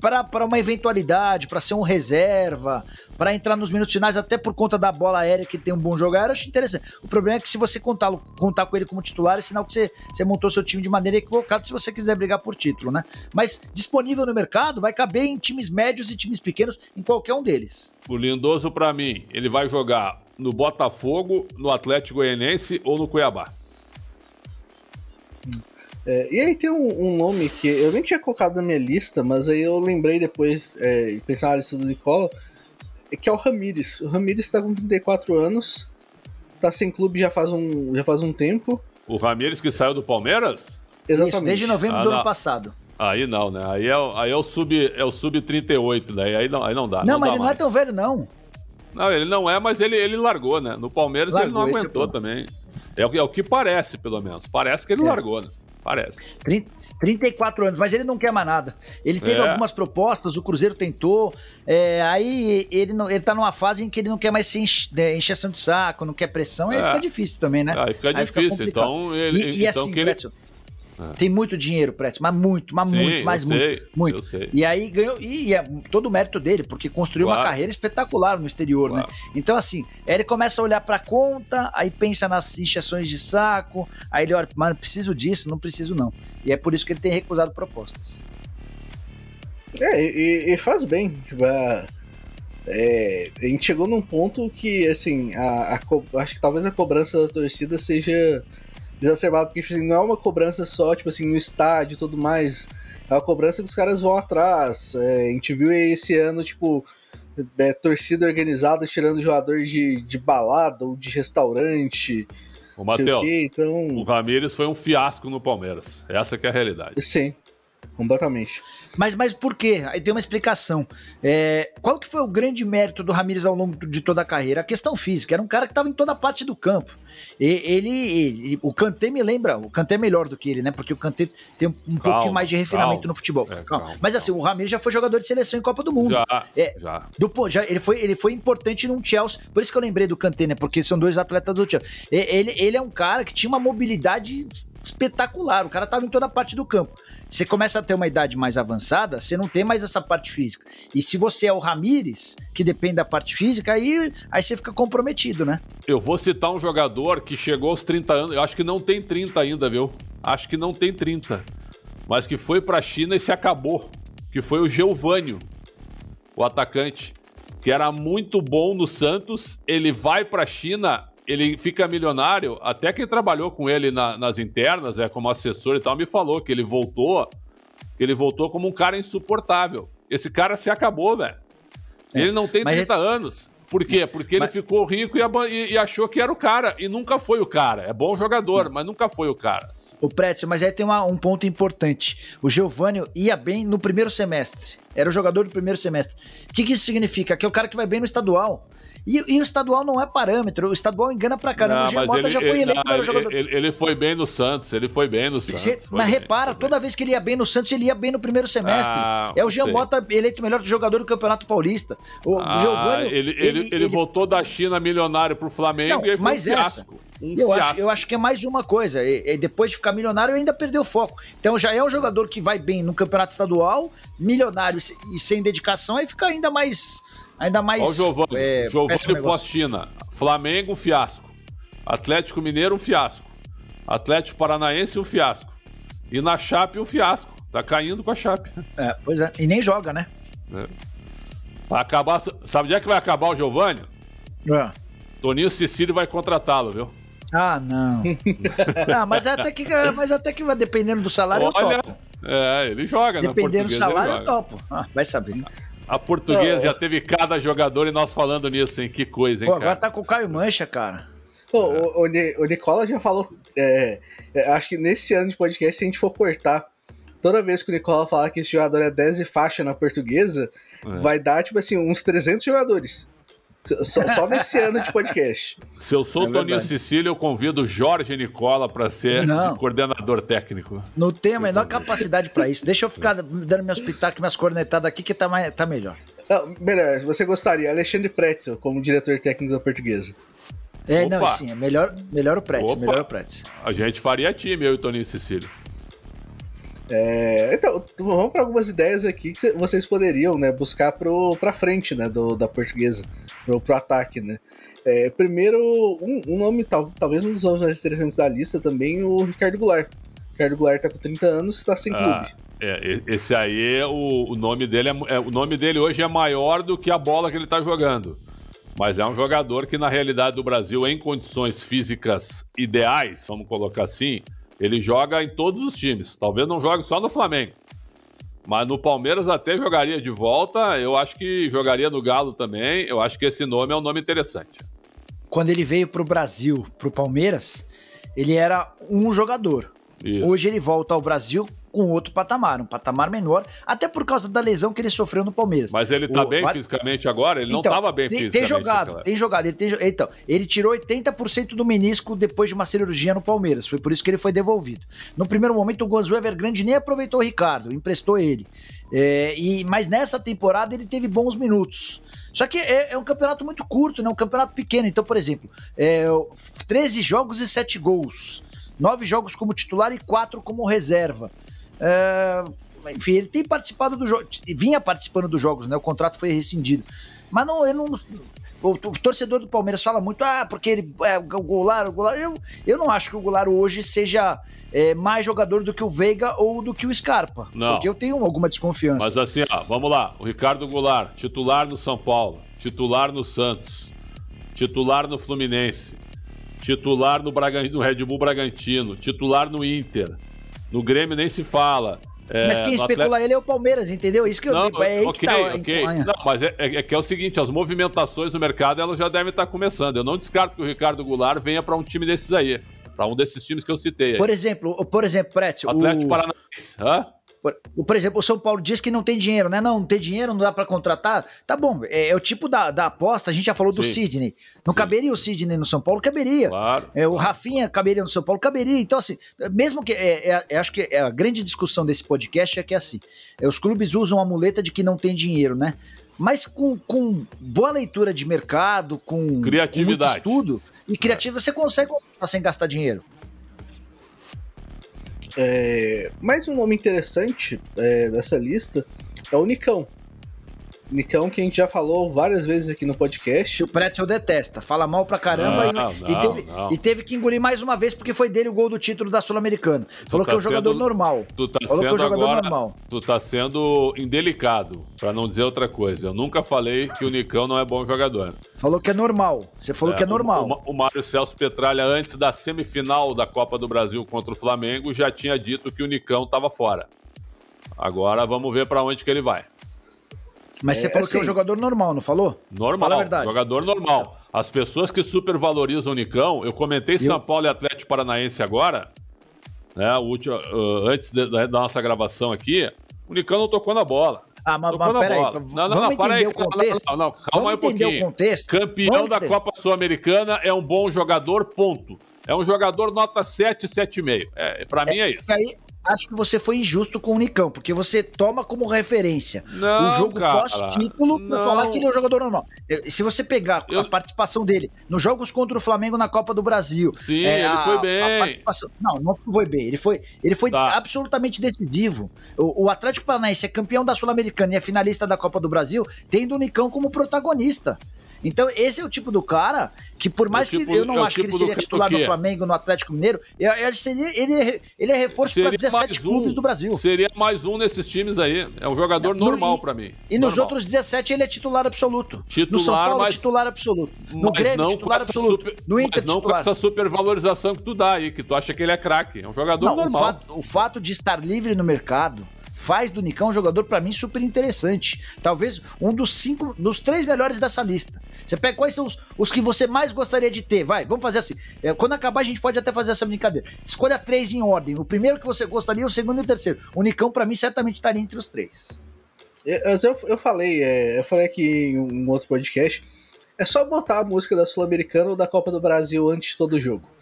para uma eventualidade, para ser um reserva, para entrar nos minutos finais, até por conta da bola aérea que tem um bom jogador, eu acho interessante. O problema é que se você contar, contar com ele como titular, é sinal que você, você montou seu time de maneira equivocada se você quiser brigar por título, né? Mas disponível no mercado, vai caber em times médios e times pequenos, em qualquer um deles. O Lindoso, para mim, ele vai jogar no Botafogo, no Atlético Goianiense ou no Cuiabá. É, e aí tem um, um, nome que eu nem tinha colocado na minha lista, mas aí eu lembrei depois, é, pensar na lista do Nicola, que é o Ramires. O Ramires está com 34 anos, tá sem clube já faz um, já faz um tempo. O Ramires que saiu do Palmeiras? Exatamente. Isso, desde novembro ah, do não. ano passado. Aí não, né? Aí é, aí é o sub é o sub 38, né? Aí não, aí não dá. Não, não mas dá ele mais. não é tão velho não. Não, ele não é, mas ele, ele largou, né? No Palmeiras largou, ele não aguentou também. É o, é o que parece, pelo menos. Parece que ele é. largou, né? Parece. 30, 34 anos, mas ele não quer mais nada. Ele teve é. algumas propostas, o Cruzeiro tentou. É, aí ele, não, ele tá numa fase em que ele não quer mais ser enche, é, encheção de saco, não quer pressão, aí é. fica difícil também, né? Aí fica aí difícil. Fica então, ele, e, e então assim, que ele... É. Tem muito dinheiro, Pretz, mas muito, mas Sim, muito, mais muito, sei, muito. E aí ganhou, e, e, é todo o mérito dele, porque construiu claro. uma carreira espetacular no exterior, né? claro. né? Então, assim, ele começa a olhar pra conta, aí pensa nas injeções de saco, aí ele olha, mas preciso disso, não preciso não. E é por isso que ele tem recusado propostas. É, e, e faz bem, tipo, a, é, a gente chegou num ponto que, assim, a, a, acho que talvez a cobrança da torcida seja exacerbado, porque assim, não é uma cobrança só, tipo assim, no estádio e tudo mais. É uma cobrança que os caras vão atrás. É, a gente viu esse ano, tipo, é, torcida organizada tirando jogador de, de balada ou de restaurante. O Matheus, então... o Ramires foi um fiasco no Palmeiras. Essa que é a realidade. Sim, completamente. Mas, mas por quê? Aí tem uma explicação. É, qual que foi o grande mérito do Ramires ao longo de toda a carreira? A questão física. Era um cara que estava em toda parte do campo. Ele, ele, o Kanté me lembra, o Kanté é melhor do que ele, né? Porque o Kanté tem um, um pouquinho mais de refinamento calma, no futebol. É, calma, mas assim, o Ramires já foi jogador de seleção em Copa do Mundo. Já, é, já. Do, já ele, foi, ele foi importante num Chelsea. Por isso que eu lembrei do Kanté, né? Porque são dois atletas do Chelsea. Ele, ele é um cara que tinha uma mobilidade espetacular. O cara estava em toda parte do campo. Você começa a ter uma idade mais avançada, você não tem mais essa parte física. E se você é o Ramires, que depende da parte física, aí, aí você fica comprometido, né? Eu vou citar um jogador que chegou aos 30 anos, eu acho que não tem 30 ainda, viu? Acho que não tem 30. Mas que foi pra China e se acabou. Que foi o Geovânio, o atacante. Que era muito bom no Santos, ele vai pra China ele fica milionário. Até quem trabalhou com ele na, nas internas, é como assessor e tal, me falou que ele voltou, que ele voltou como um cara insuportável. Esse cara se acabou, velho. É, ele não tem 30 anos. Por quê? Porque mas... ele ficou rico e, e, e, achou que era o cara. E nunca foi o cara. É bom jogador, mas nunca foi o cara. O Prétio, mas aí tem uma, um ponto importante. O Giovanni ia bem no primeiro semestre. Era o jogador do primeiro semestre. O que, que isso significa? Que é o cara que vai bem no estadual. E, e, o estadual não é parâmetro, o estadual engana pra caramba. Não, o Jean Mota ele, já foi eleito ele, jogador. Ele, ele, foi bem no Santos, ele foi bem no Santos. Você, mas bem, repara, toda vez que ele ia bem no Santos, ele ia bem no primeiro semestre. Ah, é o Jean Mota eleito melhor jogador do Campeonato Paulista. O ah, Giovanni. Ele, ele, ele, voltou da China milionário pro Flamengo não, e aí foi mas um. Essa, um eu, acho, eu acho que é mais uma coisa. E, e, depois de ficar milionário, ainda perdeu o foco. Então já é um jogador que vai bem no campeonato estadual, milionário e sem dedicação, aí fica ainda mais. Ainda mais. Olha o Giovanni. É, Giovanni pós-China. Flamengo, um fiasco. Atlético Mineiro, um fiasco. Atlético Paranaense, um fiasco. E na Chape, um fiasco. Tá caindo com a Chape. É, pois é. E nem joga, né? É. Vai acabar. Sabe onde é que vai acabar o Giovanni? É. Toninho Cecílio vai contratá-lo, viu? Ah, não. não, mas até que, mas até que vai dependendo do salário Olha, eu topo. É, ele joga, né? Dependendo do salário eu topo. Ah, vai saber. A portuguesa já teve cada jogador e nós falando nisso, hein? Que coisa, hein, Pô, agora tá com o Caio Mancha, cara. Pô, é. o, o, Nicola já falou. É, é, acho que nesse ano de podcast, se a gente for cortar toda vez que o Nicola falar que esse jogador é 10 e faixa na portuguesa, é. vai dar, tipo assim, uns 300 jogadores. Só, só, nesse ano de podcast. Se eu sou é Toninho Cecília, eu convido o Jorge Nicola para ser coordenador técnico. Não tenho a menor capacidade para isso. Deixa eu ficar dando meus pitacos, minhas cornetadas aqui, que tá, mais, tá melhor. Não, melhor, você gostaria, Alexandre Pretzel como diretor técnico da portuguesa. É, Opa. não, sim, é melhor, melhor o Pretzel, melhor o Pretzel. A gente faria time, eu e Toninho Cecília. É, então, vamos para algumas ideias aqui que vocês poderiam né, buscar para frente né, do, da portuguesa, pro, pro ataque. Né? É, primeiro, um, um, nome, tal, talvez um dos nomes mais interessantes da lista também, o Ricardo Goulart. O Ricardo Goulart está com 30 anos está sem ah, clube. É, esse aí, o, o nome dele é, é, o nome dele hoje é maior do que a bola que ele está jogando. Mas é um jogador que, na realidade do Brasil, em condições físicas ideais, vamos colocar assim, ele joga em todos os times. Talvez não jogue só no Flamengo. Mas no Palmeiras até jogaria de volta. Eu acho que jogaria no Galo também. Eu acho que esse nome é um nome interessante. Quando ele veio para o Brasil, para o Palmeiras, ele era um jogador. Isso. Hoje ele volta ao Brasil com outro patamar, um patamar menor, até por causa da lesão que ele sofreu no Palmeiras. Mas ele tá o, bem fisicamente agora? Ele então, não estava bem tem, fisicamente. Tem jogado, tem jogado. Ele tem, então, ele tirou 80% do menisco depois de uma cirurgia no Palmeiras. Foi por isso que ele foi devolvido. No primeiro momento, o Gonzo Evergrande nem aproveitou o Ricardo, emprestou ele. É, e, mas nessa temporada ele teve bons minutos. Só que é, é, um campeonato muito curto, né? um campeonato pequeno. Então, por exemplo, é, 13 jogos e 7 gols. 9 jogos como titular e 4 como reserva. É, enfim, ele tem participado do jogo, vinha participando dos jogos, né? O contrato foi rescindido. Mas não, eu não. O, o, torcedor do Palmeiras fala muito, ah, porque ele é o Goulart, o Goulart. Eu, eu não acho que o Goulart hoje seja é, mais jogador do que o Veiga ou do que o Scarpa. Não. Porque eu tenho alguma desconfiança. Mas assim, ó, vamos lá. O Ricardo Goulart, titular no São Paulo, titular no Santos, titular no Fluminense, titular no, Bragan... no Red Bull Bragantino, titular no Inter. No Grêmio nem se fala. É, mas quem especula ele é o Palmeiras, entendeu? Isso que eu não, é aí okay, que tá, okay. Não, mas é, é, é, que é o seguinte, as movimentações no mercado elas já devem estar começando. Eu não descarto que o Ricardo Goulart venha para um time desses aí, para um desses times que eu citei. Aí. Por exemplo, por exemplo, Pretz, Atlético o... Paranaense, hã? Por, por, exemplo, o São Paulo diz que não tem dinheiro, né? Não, não tem dinheiro, não dá para contratar. Tá bom, é, é, o tipo da, da aposta, a gente já falou Sim. do Sidney. Não Sim. caberia o Sidney no São Paulo? Caberia. Claro. É, o Rafinha caberia no São Paulo? Caberia. Então, assim, mesmo que. É, é, é acho que é a grande discussão desse podcast é que, assim, é, os clubes usam a muleta de que não tem dinheiro, né? Mas com, com boa leitura de mercado, com, Criatividade. com estudo e criativo, você consegue sem gastar dinheiro. É, mais um nome interessante é, dessa lista é o Nicão. Nicão, que a gente já falou várias vezes aqui no podcast. O Pretzel detesta, fala mal pra caramba não, e, não, e, teve, e, teve, que engolir mais uma vez porque foi dele o gol do título da Sul-Americana. Falou tá que é um jogador sendo, normal. Tu tá falou que é um jogador agora, normal. Tu tá sendo indelicado, pra não dizer outra coisa. Eu nunca falei que o Nicão não é bom jogador. Falou que é normal. Você falou é, que é normal. O, o, o Mário Celso Petralha, antes da semifinal da Copa do Brasil contra o Flamengo, já tinha dito que o Nicão tava fora. Agora vamos ver para onde que ele vai. Mas você é, falou assim, que é um assim. jogador normal, não falou? Normal. Fala a verdade. Jogador normal. As pessoas que supervalorizam o Nicão, eu comentei eu... São Paulo e Atlético Paranaense agora, né? O último, uh, antes de, da nossa gravação aqui, o Nicão não tocou na bola. Ah, mas, mas peraí. Não, não, vamos não, entender aí, o contexto. Não, não, calma vamos aí um pouquinho. O contexto. Campeão vamos da Copa Sul-Americana é um bom jogador, ponto. É um jogador nota 7, 7,5. É, pra é, mim é isso. Aí, acho que você foi injusto com o Nicão, porque você toma como referência não, o jogo pós-título pra falar que ele é um jogador normal. Se você pegar eu... a participação dele nos jogos contra o Flamengo na Copa do Brasil. Sim, é, ele a, foi bem. Não, não foi bem. Ele foi, ele foi tá. absolutamente decisivo. O, o Atlético Paranaense é campeão da Sul-Americana e é finalista da Copa do Brasil, tendo o Nicão como protagonista. Então, esse é o tipo do cara que, por mais tipo, que eu não é acho tipo que ele seria titular no Flamengo, no Atlético Mineiro, ele, seria, ele, é, ele é reforço para 17 clubes um, do Brasil. Seria mais um nesses times aí. É um jogador no, normal para mim. E normal. nos outros 17 ele é titular absoluto. Titular, no São Paulo, mas, titular absoluto. No Grêmio, titular absoluto. Super, no Inter, mas não titular. com essa supervalorização que tu dá aí, que tu acha que ele é craque. É um jogador não, normal. O fato, o fato de estar livre no mercado faz do Nicão um jogador para mim super interessante. Talvez um dos cinco, dos três melhores dessa lista. Você pega quais são os, os que você mais gostaria de ter? Vai, vamos fazer assim. É, quando acabar, a gente pode até fazer essa brincadeira. Escolha três em ordem. O primeiro que você gostaria, o segundo e o terceiro. O Nicão, para mim, certamente estaria entre os três. É, eu, eu falei, é, eu falei aqui em um outro podcast. É só botar a música da Sul-Americana ou da Copa do Brasil antes de todo jogo.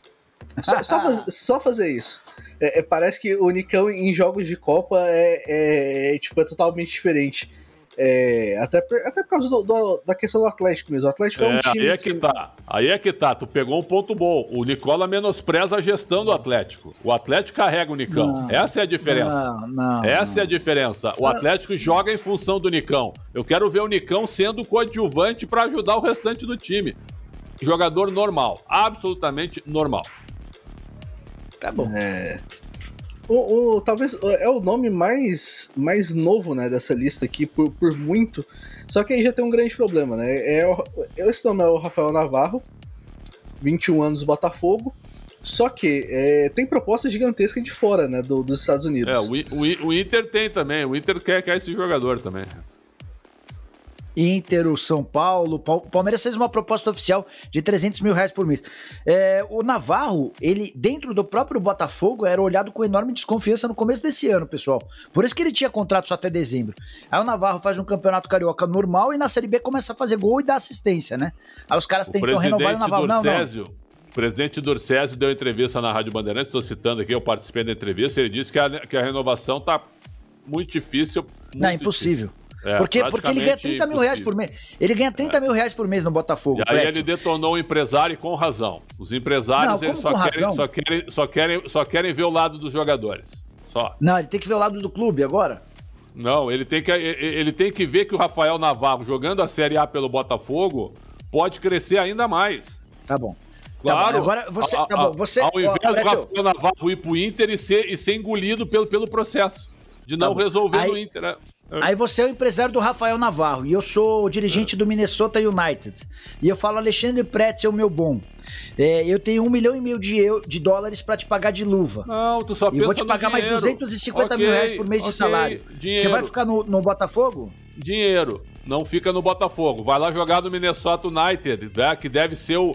Só, só, faz, só fazer isso. É, é, parece que o Nicão em jogos de Copa é, é, é tipo, é totalmente diferente. É, até, por, até por causa do, do, da questão do Atlético mesmo. O Atlético é, um time. Aí é que, que, tá. Aí é que tá. Tu pegou um ponto bom. O Nicola menospreza a gestão do Atlético. O Atlético carrega o Nicão. Não, Essa é a diferença. Não, não, Essa é a diferença. O Atlético joga em função do Nicão. Eu quero ver o Nicão sendo coadjuvante para ajudar o restante do time. Jogador normal. Absolutamente normal. Tá bom. É. O, o, talvez é o nome mais, mais novo né, dessa lista aqui, por, por muito. Só que aí já tem um grande problema, né? É, é esse nome é o Rafael Navarro, 21 anos Botafogo. Só que é, tem proposta gigantesca de fora, né? Do, dos Estados Unidos. É, o, o, o Inter tem também. O Inter quer, quer esse jogador também. Inter, o São Paulo. O Palmeiras fez uma proposta oficial de 300 mil reais por mês. É, o Navarro, ele, dentro do próprio Botafogo, era olhado com enorme desconfiança no começo desse ano, pessoal. Por isso que ele tinha contrato só até dezembro. Aí o Navarro faz um campeonato carioca normal e na Série B começa a fazer gol e dá assistência, né? Aí os caras tentam renovar o Navarro. Não, não. O presidente Dorcésio deu entrevista na Rádio Bandeirantes, estou citando aqui, eu participei da entrevista, ele disse que a, que a renovação está muito difícil. Muito não, é impossível. Difícil. É, porque, porque ele ganha 30 mil reais por mês. Ele ganha 30 é. mil reais por mês no Botafogo. E aí ele detonou o empresário com razão. Os empresários Não, eles só querem, só, querem, só, querem, só querem ver o lado dos jogadores. Só. Não, ele tem que ver o lado do clube agora. Não, ele tem que, ele tem que ver que o Rafael Navarro, jogando a Série A pelo Botafogo, pode crescer ainda mais. Tá bom. Claro. Tá bom. Agora você. A, tá bom, você. Ao invés ó, do Rafael Navarro ir pro Inter e ser, e ser engolido pelo, pelo processo de não tá resolver aí, no Inter. É. Aí você é o empresário do Rafael Navarro e eu sou o dirigente do Minnesota United. E eu falo, Alexandre Pretz é o meu bom. É, eu tenho um milhão e meio de, eu, de dólares para te pagar de luva. Não, tu só pensa E vou te pagar mais 250 okay, mil reais por mês okay, de salário. Dinheiro. Você vai ficar no, no Botafogo? Dinheiro. Não fica no Botafogo. Vai lá jogar no Minnesota United, né, que deve ser o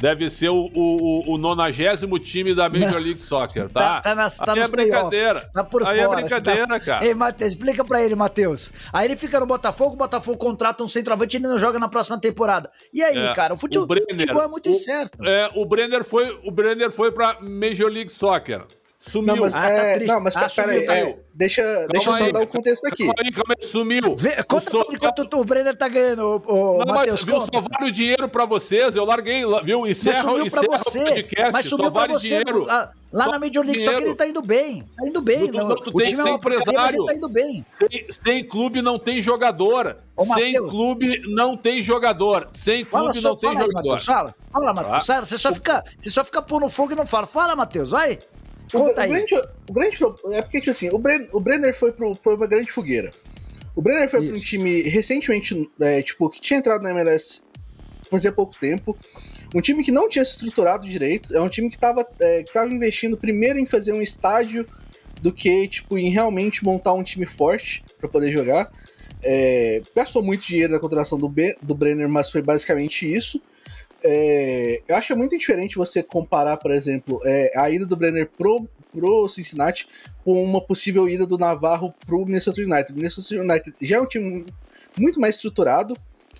deve ser o, o, o nonagésimo time da Major League Soccer, tá? Tá, tá, tá Aí é brincadeira. Tá por Aí é fora, é brincadeira, tá... cara. Ei, Matheus, explica pra ele, Matheus. Aí ele fica no Botafogo, o Botafogo contrata um centroavante e ele não joga na próxima temporada. E aí, é, cara, o futebol, o Brenner, futebol é muito o, incerto. É, o Brenner foi, o Brenner foi pra Major League Soccer. Sumiu. Não, mas, ah, tá é, não, mas ah, peraí, é, deixa, deixa eu só dar o contexto aqui. Calma aí, calma aí, sumiu. Vê, conta o quanto o Brenner tá ganhando, o, o não, Matheus. Viu, só vale o dinheiro pra vocês, eu larguei, viu? Encerra, mas encerra pra você, o podcast, mas subiu só vale você, dinheiro. Lá, lá na Major League só que ele tá indo bem, tá indo bem. não, não, tu o tem time é empresário. Tá indo bem. Sem, sem, clube não tem jogador. Ô, sem clube não tem jogador. Sem clube fala, não tem fala jogador. Aí, fala, fala, Matheus. Ah. Você só fica, você só fica pondo fogo e não fala. Fala, Matheus, vai. Conta o, aí. Grande, o grande é porque, tipo assim, o, Bren, o Brenner foi para uma grande fogueira. O Brenner foi para um time recentemente, é, tipo, que tinha entrado na MLS fazia pouco tempo. Um time que não tinha se estruturado direito. É um time que estava é, que tava investindo primeiro em fazer um estádio do que, tipo, em realmente montar um time forte para poder jogar. É, gastou muito dinheiro na contratação do, B, do Brenner, mas foi basicamente isso. É, eu acho muito diferente você comparar, por exemplo, é, a ida do Brenner pro, pro Cincinnati com uma possível ida do Navarro pro Minnesota United. O Minnesota United já é um time muito mais estruturado,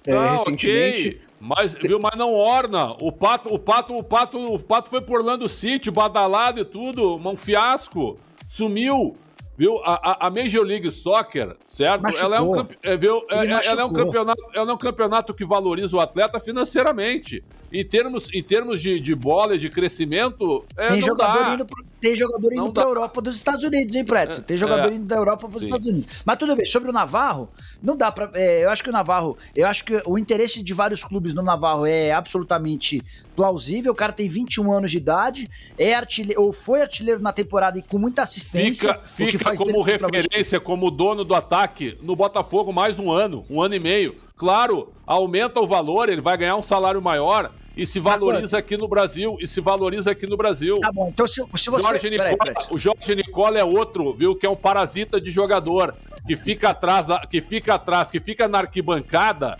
é, Ah, recentemente. ok. Mas, viu, mas não orna. O pato, o pato, o pato, o pato foi por Orlando City, badalado e tudo, um fiasco. Sumiu. Viu? A, a- a Major League Soccer, certo? Machucou. Ela é um, é, viu? É- é- ela é um campeonato, ela é um campeonato que valoriza o atleta financeiramente. Em termos, em termos de, de bola e de crescimento, é, Tem não jogador, dá. indo pro, tem jogador indo Não dá. Europa dos Estados Unidos, hein, Pretzel? Tem jogador É. indo da Europa pros Sim. Estados Unidos. Mas tudo bem, sobre o Navarro, não dá pra. é, eu acho que o Navarro. Eu acho que o interesse de vários clubes no Navarro é absolutamente plausível. O cara tem 21 anos de idade, é artilheiro, ou foi artilheiro na temporada e com muita assistência. Fica, fica como referência, como dono do ataque no Botafogo mais um ano, um ano e meio. Claro, aumenta o valor, ele vai ganhar um salário maior e se valoriza aqui no Brasil, e se valoriza aqui no Brasil. Tá bom, então se, se você. Jorge peraí, Nicola, Pretzel. o Jorge Nicola é outro, viu, que é um parasita de jogador, que fica atrás, que fica atrás, que fica na arquibancada,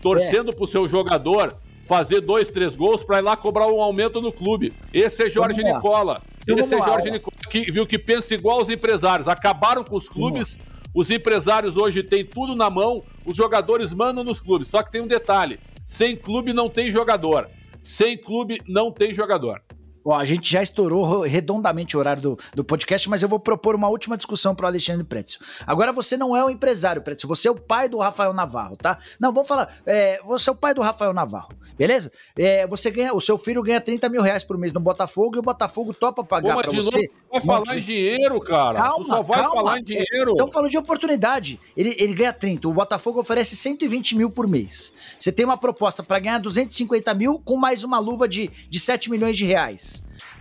torcendo É. pro seu jogador fazer dois, três gols pra ir lá cobrar um aumento no clube. Esse é Jorge lá. Nicola. Então Esse é lá, Jorge ó. Nicola que viu que pensa igual os empresários. Acabaram com os clubes. Os empresários hoje têm tudo na mão, os jogadores mandam nos clubes. Só que tem um detalhe: sem clube não tem jogador. Sem clube não tem jogador. Ó, a gente já estourou ro- redondamente o horário do, do podcast, mas eu vou propor uma última discussão pro Alexandre Pretzel. Agora você não é um empresário, Pretzel, você é o pai do Rafael Navarro, tá? Não, vamos falar, é, você é o pai do Rafael Navarro, beleza? É, você ganha, o seu filho ganha 30 mil reais por mês no Botafogo e o Botafogo topa pagar novo, você. vai falar em dinheiro, cara. tu só vai calma. falar em dinheiro. Estamos falando de oportunidade. Ele, ele ganha 30. O Botafogo oferece 120 mil por mês. Você tem uma proposta para ganhar 250 mil com mais uma luva de, de 7 milhões de reais.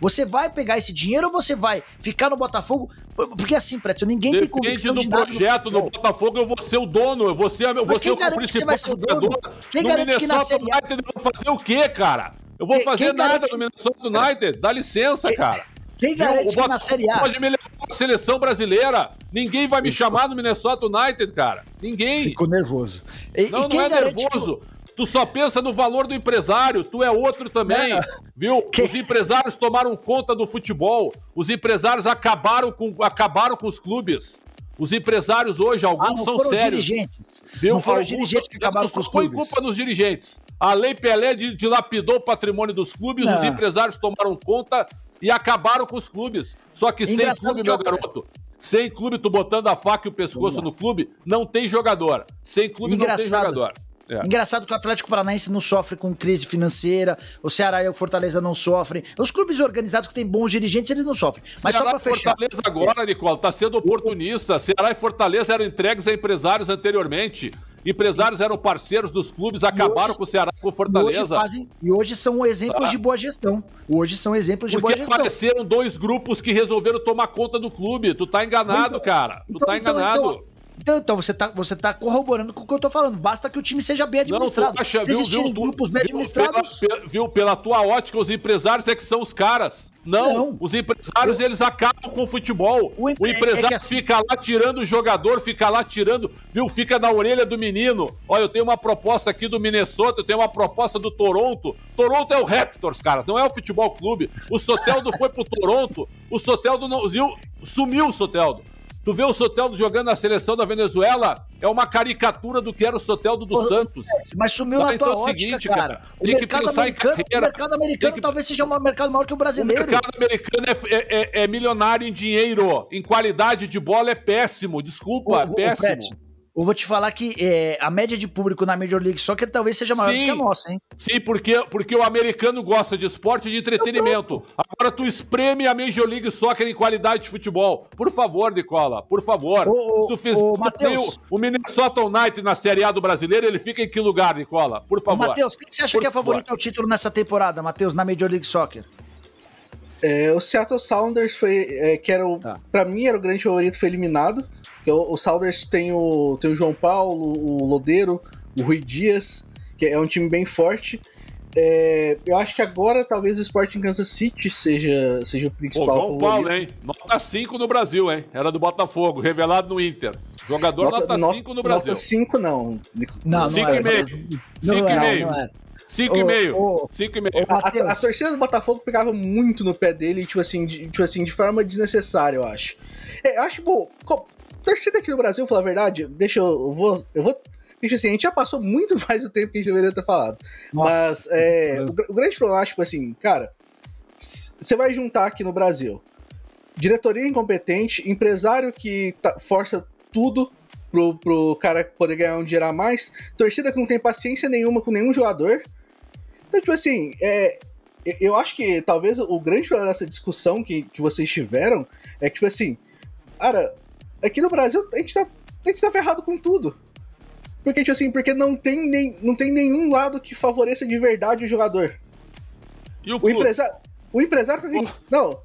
Você vai pegar esse dinheiro ou você vai ficar no Botafogo? Porque assim, Pretzel, ninguém tem Depende convicção do de projeto no futebol. Botafogo, eu vou ser o dono, eu vou ser, eu vou ser quem o que principal vai ser o dono? jogador. Quem no garante que na Minnesota Série A- United eu vou fazer o quê, cara? Eu vou Quem- fazer quem nada garante- no Minnesota United. Dá licença, cara. Quem garante O que na Botafogo Série A... pode me levar pra seleção brasileira. Ninguém vai me chamar no Minnesota United, cara. Ninguém. Ficou nervoso. E, Não, e quem não é garante que- nervoso. Tu só pensa no valor do empresário, tu é outro também, Não. viu? Que- Os empresários tomaram conta do futebol, os empresários acabaram com, acabaram com os clubes. Os empresários hoje, Ah, alguns não são sérios. dirigentes. Viu? Não foram Alguns- dirigentes que acabaram com os põe clubes. culpa nos dirigentes. A Lei Pelé di- dilapidou o patrimônio dos clubes, Não. os empresários tomaram conta e acabaram com os clubes. Só que sem Engraçado clube, meu eu- garoto, sem clube, tu botando a faca e o pescoço no clube, não tem jogador. Sem clube não tem Engraçado. jogador. É. Engraçado que o Atlético Paranaense não sofre com crise financeira, o Ceará e o Fortaleza não sofrem. Os clubes organizados que têm bons dirigentes, eles não sofrem. Mas só Ceará pra e fechar. Fortaleza agora, Nicola, tá sendo oportunista. Ceará e Fortaleza eram entregues a empresários anteriormente. Empresários eram parceiros dos clubes, acabaram hoje- com o Ceará e com o E hoje, Fortaleza. fazem, e hoje são exemplos Tá. de boa gestão. Hoje são exemplos de Porque boa gestão. apareceram dois grupos que resolveram tomar conta do clube. Tu tá enganado, cara. Tu Então- tá então- enganado. então- Então, você, tá, você tá corroborando com o que eu tô falando. Basta que o time seja bem Não, administrado. acha, Se viu, existirem viu, grupos bem viu, administrados, pela, pe- viu, pela tua ótica, os empresários é que são os caras. Não, Não. os empresários, eles acabam com o futebol. O O, empre- é empresário que assim- fica lá tirando o jogador, fica lá tirando, viu, fica na orelha do menino. Olha, eu tenho uma proposta aqui do Minnesota, eu tenho uma proposta do Toronto. Toronto é o Raptors, cara, não é o futebol clube. O Soteldo foi pro Toronto, o Soteldo não, viu, sumiu o Soteldo. Tu vê o Soteldo jogando na seleção da Venezuela, é uma caricatura do que era o Soteldo do Santos. mas sumiu Tá, na então tua é o ótica, seguinte, cara. cara, O tem que pensar em carreira. O mercado americano que- talvez seja um mercado maior que o O brasileiro. mercado americano é, é- é- é milionário em dinheiro, em qualidade de bola é péssimo, desculpa, Ô, é péssimo. Fred, Eu vou te falar que é, a média de público na Major League Soccer talvez seja maior Sim. do que a nossa, hein? Sim, porque, porque o americano gosta de esporte e de entretenimento. Agora tu espreme a Major League Soccer em qualidade de futebol. Por favor, Nicola, por favor. Ô, Se tu fizer ô, o, o Minnesota United na Série A do brasileiro, ele fica em que lugar, Nicola? Por favor. Matheus, quem que você acha Por que é favor. favorito ao título nessa temporada, Matheus, na Major League Soccer? É, o Seattle Sounders foi, é, que era o, Tá. pra mim era o grande favorito, foi eliminado. O, o Sounders tem o, tem o João Paulo, o Lodeiro, o Rui Dias, que é um time bem forte. É, eu acho que agora talvez o Sporting Kansas City seja, seja o Pô, principal João favorito. Paulo, hein? Nota 5 no Brasil, hein? Era do Botafogo, revelado no Inter. Jogador nota 5 no Brasil. Nota 5 não. Não, Cinco não e é. meio. Não Cinco e meio. não é. 5,5. 5,5. A, a, a torcida do Botafogo pegava muito no pé dele, tipo assim, de, tipo assim, de forma desnecessária, eu acho. É, eu acho, bom, torcida aqui no Brasil, falar a verdade, deixa eu, eu vou. Eu vou Bicho, assim, a gente já passou muito mais do tempo que a gente deveria ter falado. Nossa. Mas é, o, o, grande problema, tipo assim, cara, você vai juntar aqui no Brasil diretoria incompetente, empresário que tá, força tudo pro, pro cara poder ganhar um dinheiro a mais, torcida que não tem paciência nenhuma com nenhum jogador. Então, tipo assim, é, eu acho que talvez o grande problema dessa discussão que, que vocês tiveram é que, tipo assim, cara, aqui no Brasil a gente tá, a gente tá ferrado com tudo. Porque, tipo assim, porque não tem, nem, não tem nenhum lado que favoreça de verdade o jogador. E o, o empresário. O empresário tá assim, Não.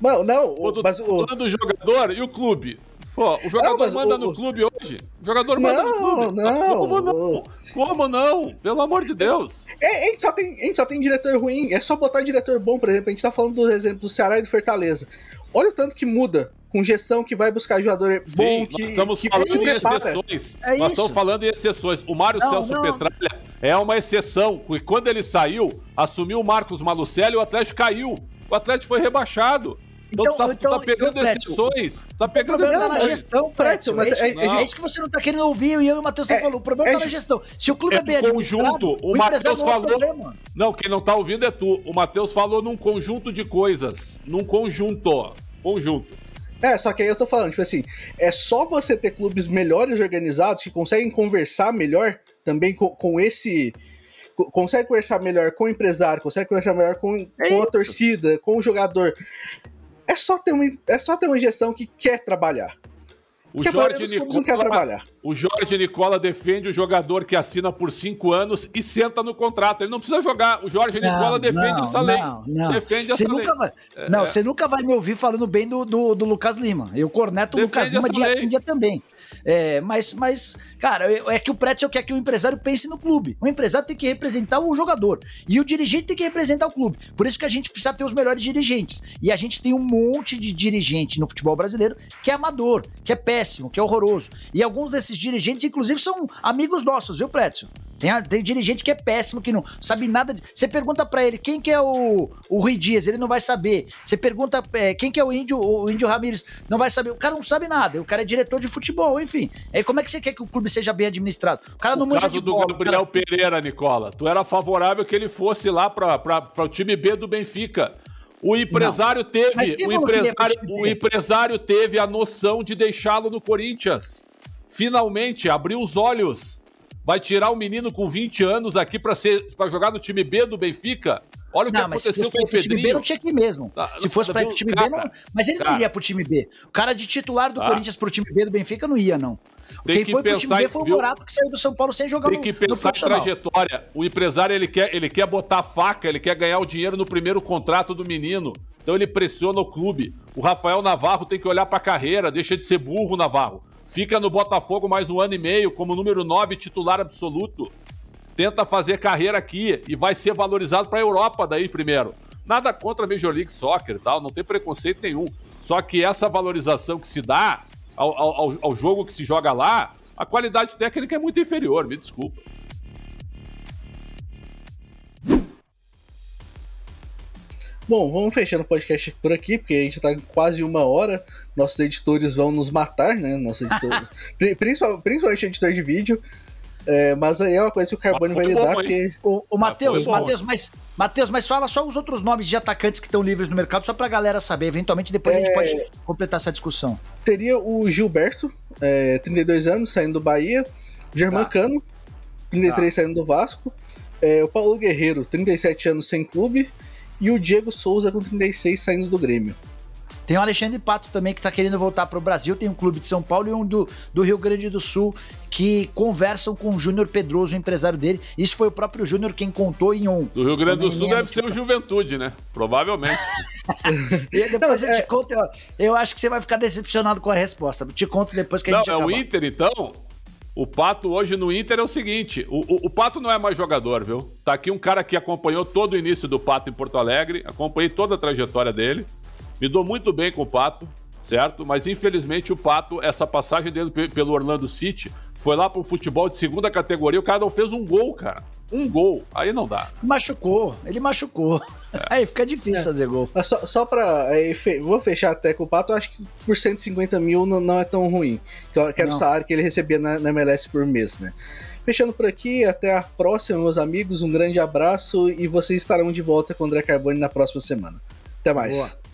Não, não. Pô, mas o. Do jogador e o clube. Pô, o jogador não, manda o... no clube hoje? O jogador manda não, no clube. Não, Como não? Como não? Pelo amor de Deus. É, a, gente só tem, a gente só tem diretor ruim. É só botar diretor bom, por exemplo. A gente tá falando do exemplo do Ceará e do Fortaleza. Olha o tanto que muda com gestão que vai buscar jogador Sim, bom que nós estamos que falando em exceções. É nós estamos falando em exceções. O Mário não, Celso não. Petralha é uma exceção. E quando ele saiu, assumiu o Marcos Malucelli, o Atlético caiu. O Atlético foi rebaixado. Então, então, tá, então, tá pegando exceções. Tá pegando exceções. na gestão, Prédio. Mas é, é, é, isso que você não tá querendo ouvir. E eu e o Matheus é, falando. O problema é, tá na gestão. Se o clube é, é bem conjunto, o, o Matheus falou. Não, quem não tá ouvindo é tu. O Matheus falou num conjunto de coisas. Num conjunto. Conjunto. É, só que aí eu tô falando, tipo assim, é só você ter clubes melhores organizados que conseguem conversar melhor também com, com esse. Consegue conversar melhor com o empresário, consegue conversar melhor com, é com a torcida, com o jogador. É só, ter uma, é só ter uma gestão que quer trabalhar. O Jorge, Nicola, o Jorge Nicola defende o jogador que assina por cinco anos e senta no contrato. Ele não precisa jogar. O Jorge não, Nicola defende não, essa lei. Não, não. Defende essa lei. Vai, é, não, você nunca vai me ouvir falando bem do, do, do Lucas Lima. Eu corneto o Lucas Lima dia sim, dia também. É, mas, mas, cara, é que o Pretzel quer que o empresário pense no clube. O empresário tem que representar o jogador. E o dirigente tem que representar o clube. Por isso que a gente precisa ter os melhores dirigentes. E a gente tem um monte de dirigente no futebol brasileiro que é amador, que é péssimo, que é horroroso. E alguns desses dirigentes, inclusive, são amigos nossos, viu, Pretzel? Tem, tem dirigente que é péssimo, que não sabe nada. De... Você pergunta para ele quem que é o, o Rui Dias, ele não vai saber. Você pergunta é, quem que é o Índio, o Índio Ramírez, não vai saber. O cara não sabe nada. O cara é diretor de futebol, enfim. Aí como é que você quer que o clube seja bem administrado? O cara não o caso do bola, Gabriel cara... Pereira, Nicola. Tu era favorável que ele fosse lá para o time B do Benfica. O empresário não. teve, o empresário, o empresário teve a noção de deixá-lo no Corinthians. Finalmente abriu os olhos vai tirar o um menino com 20 anos aqui para jogar no time B do Benfica? Olha o que não, aconteceu com o Pedrinho. Time B não tinha que ir mesmo. Ah, se fosse para o time cara, B, não... mas ele cara, não iria pro time B. O cara de titular do ah, Corinthians pro time B do Benfica não ia, não. Quem que foi pro time B foi o Morato que saiu do São Paulo sem jogar Tem que pensar no trajetória. O empresário ele quer, ele quer botar faca, ele quer ganhar o dinheiro no primeiro contrato do menino. Então ele pressiona o clube. O Rafael Navarro tem que olhar para a carreira, deixa de ser burro, Navarro. Fica no Botafogo mais um ano e meio como número 9 titular absoluto. Tenta fazer carreira aqui e vai ser valorizado para a Europa daí primeiro. Nada contra a Major League Soccer e tal, não tem preconceito nenhum. Só que essa valorização que se dá ao, ao, ao jogo que se joga lá, a qualidade técnica é muito inferior, me desculpa. Bom, vamos fechando o podcast por aqui, porque a gente tá quase uma hora. Nossos editores vão nos matar, né? Nossos editores, principalmente, principalmente editor de vídeo. É, mas aí é uma coisa que o Carbone vai lidar, bom, porque. O, o Matheus, Matheus, mas, Matheus, mas fala só os outros nomes de atacantes que estão livres no mercado, só pra galera saber. Eventualmente, depois é... a gente pode completar essa discussão. Teria o Gilberto, é, 32 anos, saindo do Bahia. O Germancano, tá. 33 tá. saindo do Vasco. É, o Paulo Guerreiro, 37 anos sem clube e o Diego Souza com 36 saindo do Grêmio. Tem o Alexandre Pato também que está querendo voltar para o Brasil. Tem um clube de São Paulo e um do, do Rio Grande do Sul que conversam com o Júnior Pedroso, o empresário dele. Isso foi o próprio Júnior quem contou em um. Do Rio Grande do Sul deve ser o Juventude, né? Provavelmente. e depois Não, eu é... te conto. Eu, eu, acho que você vai ficar decepcionado com a resposta. te conto depois que a Não, gente é o Inter, então? O Pato hoje no Inter é o seguinte: o, o, o, Pato não é mais jogador, viu? Tá aqui um cara que acompanhou todo o início do Pato em Porto Alegre, acompanhei toda a trajetória dele. Me dou muito bem com o Pato, certo? Mas infelizmente o Pato, essa passagem dele pelo Orlando City, foi lá pro futebol de segunda categoria, o cara não fez um gol, cara. um gol, aí não dá. Se machucou, ele machucou. É. Aí fica difícil é. fazer gol. Mas só, só pra. É, fe, vou fechar até com o Pato, acho que por 150 mil não, não é tão ruim. Que era o salário que ele recebia na, na MLS por mês, né? Fechando por aqui, até a próxima, meus amigos. Um grande abraço e vocês estarão de volta com o André Carbone na próxima semana. Até mais. Boa.